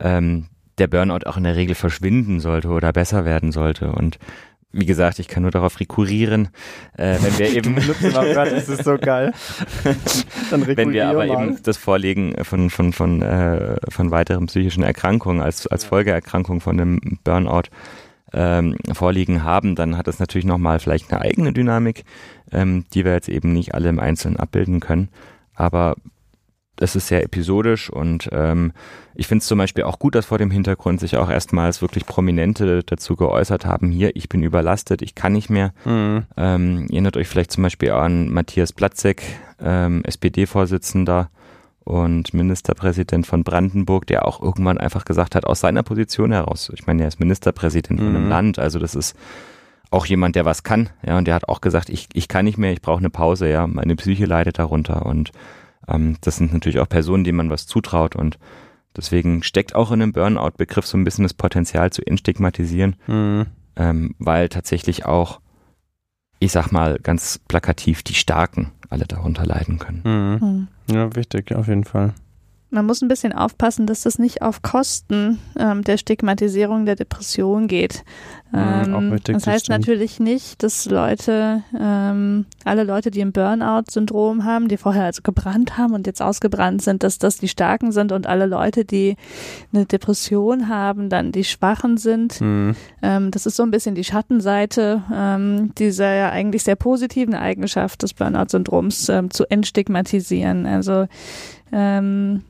ähm, der Burnout auch in der Regel verschwinden sollte oder besser werden sollte. Und wie gesagt, ich kann nur darauf rekurrieren, äh, wenn wir eben <laughs> das ist so geil. <laughs> wenn wir aber mal. eben das Vorlegen von von von äh, von weiteren psychischen Erkrankungen als als Folgeerkrankung von einem Burnout ähm, vorliegen haben, dann hat das natürlich nochmal vielleicht eine eigene Dynamik, ähm, die wir jetzt eben nicht alle im Einzelnen abbilden können. Aber das ist sehr episodisch und ähm, ich finde es zum Beispiel auch gut, dass vor dem Hintergrund sich auch erstmals wirklich Prominente dazu geäußert haben, hier, ich bin überlastet, ich kann nicht mehr. Mhm. Ähm, ihr erinnert euch vielleicht zum Beispiel an Matthias Platzek, ähm, SPD-Vorsitzender und Ministerpräsident von Brandenburg, der auch irgendwann einfach gesagt hat, aus seiner Position heraus, ich meine, er ist Ministerpräsident mhm. von einem mhm. Land, also das ist auch jemand, der was kann, ja, und der hat auch gesagt, ich, ich kann nicht mehr, ich brauche eine Pause, ja, meine Psyche leidet darunter und ähm, das sind natürlich auch Personen, denen man was zutraut und deswegen steckt auch in dem Burnout-Begriff so ein bisschen das Potenzial zu entstigmatisieren, mhm. ähm, weil tatsächlich auch, ich sag mal ganz plakativ, die Starken alle darunter leiden können. Mhm. Mhm. Ja, wichtig, auf jeden Fall. Man muss ein bisschen aufpassen, dass das nicht auf Kosten ähm, der Stigmatisierung der Depression geht. Ähm, richtig, das heißt natürlich nicht, dass Leute, ähm, alle Leute, die ein Burnout-Syndrom haben, die vorher also gebrannt haben und jetzt ausgebrannt sind, dass das die Starken sind und alle Leute, die eine Depression haben, dann die Schwachen sind. Ähm, das ist so ein bisschen die Schattenseite ähm, dieser ja eigentlich sehr positiven Eigenschaft des Burnout-Syndroms ähm, zu entstigmatisieren. Also ähm,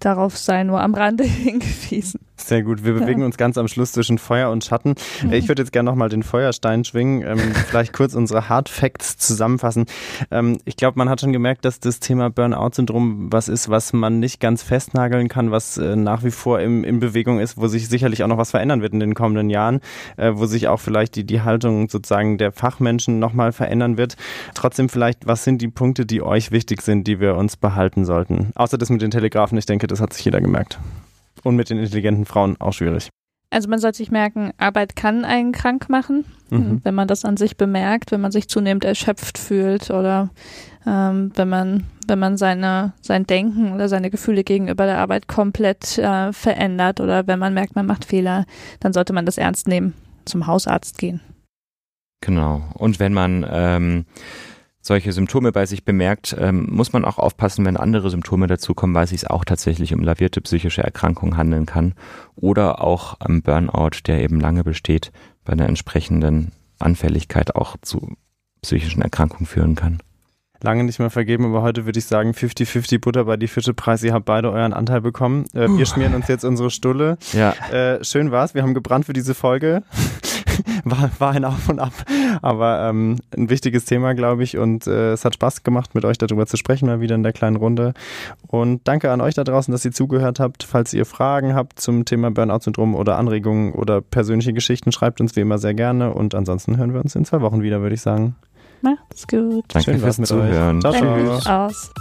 darauf sei nur am Rande <laughs> hingewiesen. Sehr gut. Wir <laughs> bewegen uns ganz am Schluss zwischen Feuer und Schatten. Mhm. Ich würde jetzt gerne nochmal den Feuerstein schwingen, ähm, <laughs> vielleicht kurz unsere Hard Facts zusammenfassen. Ähm, ich glaube, man hat schon gemerkt, dass das Thema Burnout-Syndrom was ist, was man nicht ganz festnageln kann, was äh, nach wie vor im, in Bewegung ist, wo sich sicherlich auch noch was verändern wird in den kommenden Jahren, äh, wo sich auch vielleicht die, die Haltung sozusagen der Fachmenschen nochmal verändern wird. Trotzdem vielleicht, was sind die Punkte, die euch wichtig sind, die wir uns behalten sollten? Außer das mit den Telegrafen, ich denke, das hat sich jeder gemerkt. Und mit den intelligenten Frauen auch schwierig. Also man sollte sich merken, Arbeit kann einen krank machen, mhm. wenn man das an sich bemerkt, wenn man sich zunehmend erschöpft fühlt oder ähm, wenn man wenn man seine sein Denken oder seine Gefühle gegenüber der Arbeit komplett äh, verändert oder wenn man merkt, man macht Fehler, dann sollte man das ernst nehmen, zum Hausarzt gehen. Genau. Und wenn man ähm, solche Symptome bei sich bemerkt, ähm, muss man auch aufpassen, wenn andere Symptome dazukommen, weil sich es auch tatsächlich um lavierte psychische Erkrankungen handeln kann oder auch am Burnout, der eben lange besteht, bei einer entsprechenden Anfälligkeit auch zu psychischen Erkrankungen führen kann. Lange nicht mehr vergeben, aber heute würde ich sagen 50-50 Butter bei die Fische-Preis. Ihr habt beide euren Anteil bekommen. Äh, wir schmieren uns jetzt unsere Stulle. Ja. Äh, schön war's. Wir haben gebrannt für diese Folge. <laughs> <laughs> war, war ein Auf und Ab, aber ähm, ein wichtiges Thema, glaube ich. Und äh, es hat Spaß gemacht, mit euch darüber zu sprechen, mal wieder in der kleinen Runde. Und danke an euch da draußen, dass ihr zugehört habt. Falls ihr Fragen habt zum Thema Burnout-Syndrom oder Anregungen oder persönliche Geschichten, schreibt uns wie immer sehr gerne. Und ansonsten hören wir uns in zwei Wochen wieder, würde ich sagen. Macht's gut. Danke Schön fürs Zuhören. Ciao, ciao. Aus.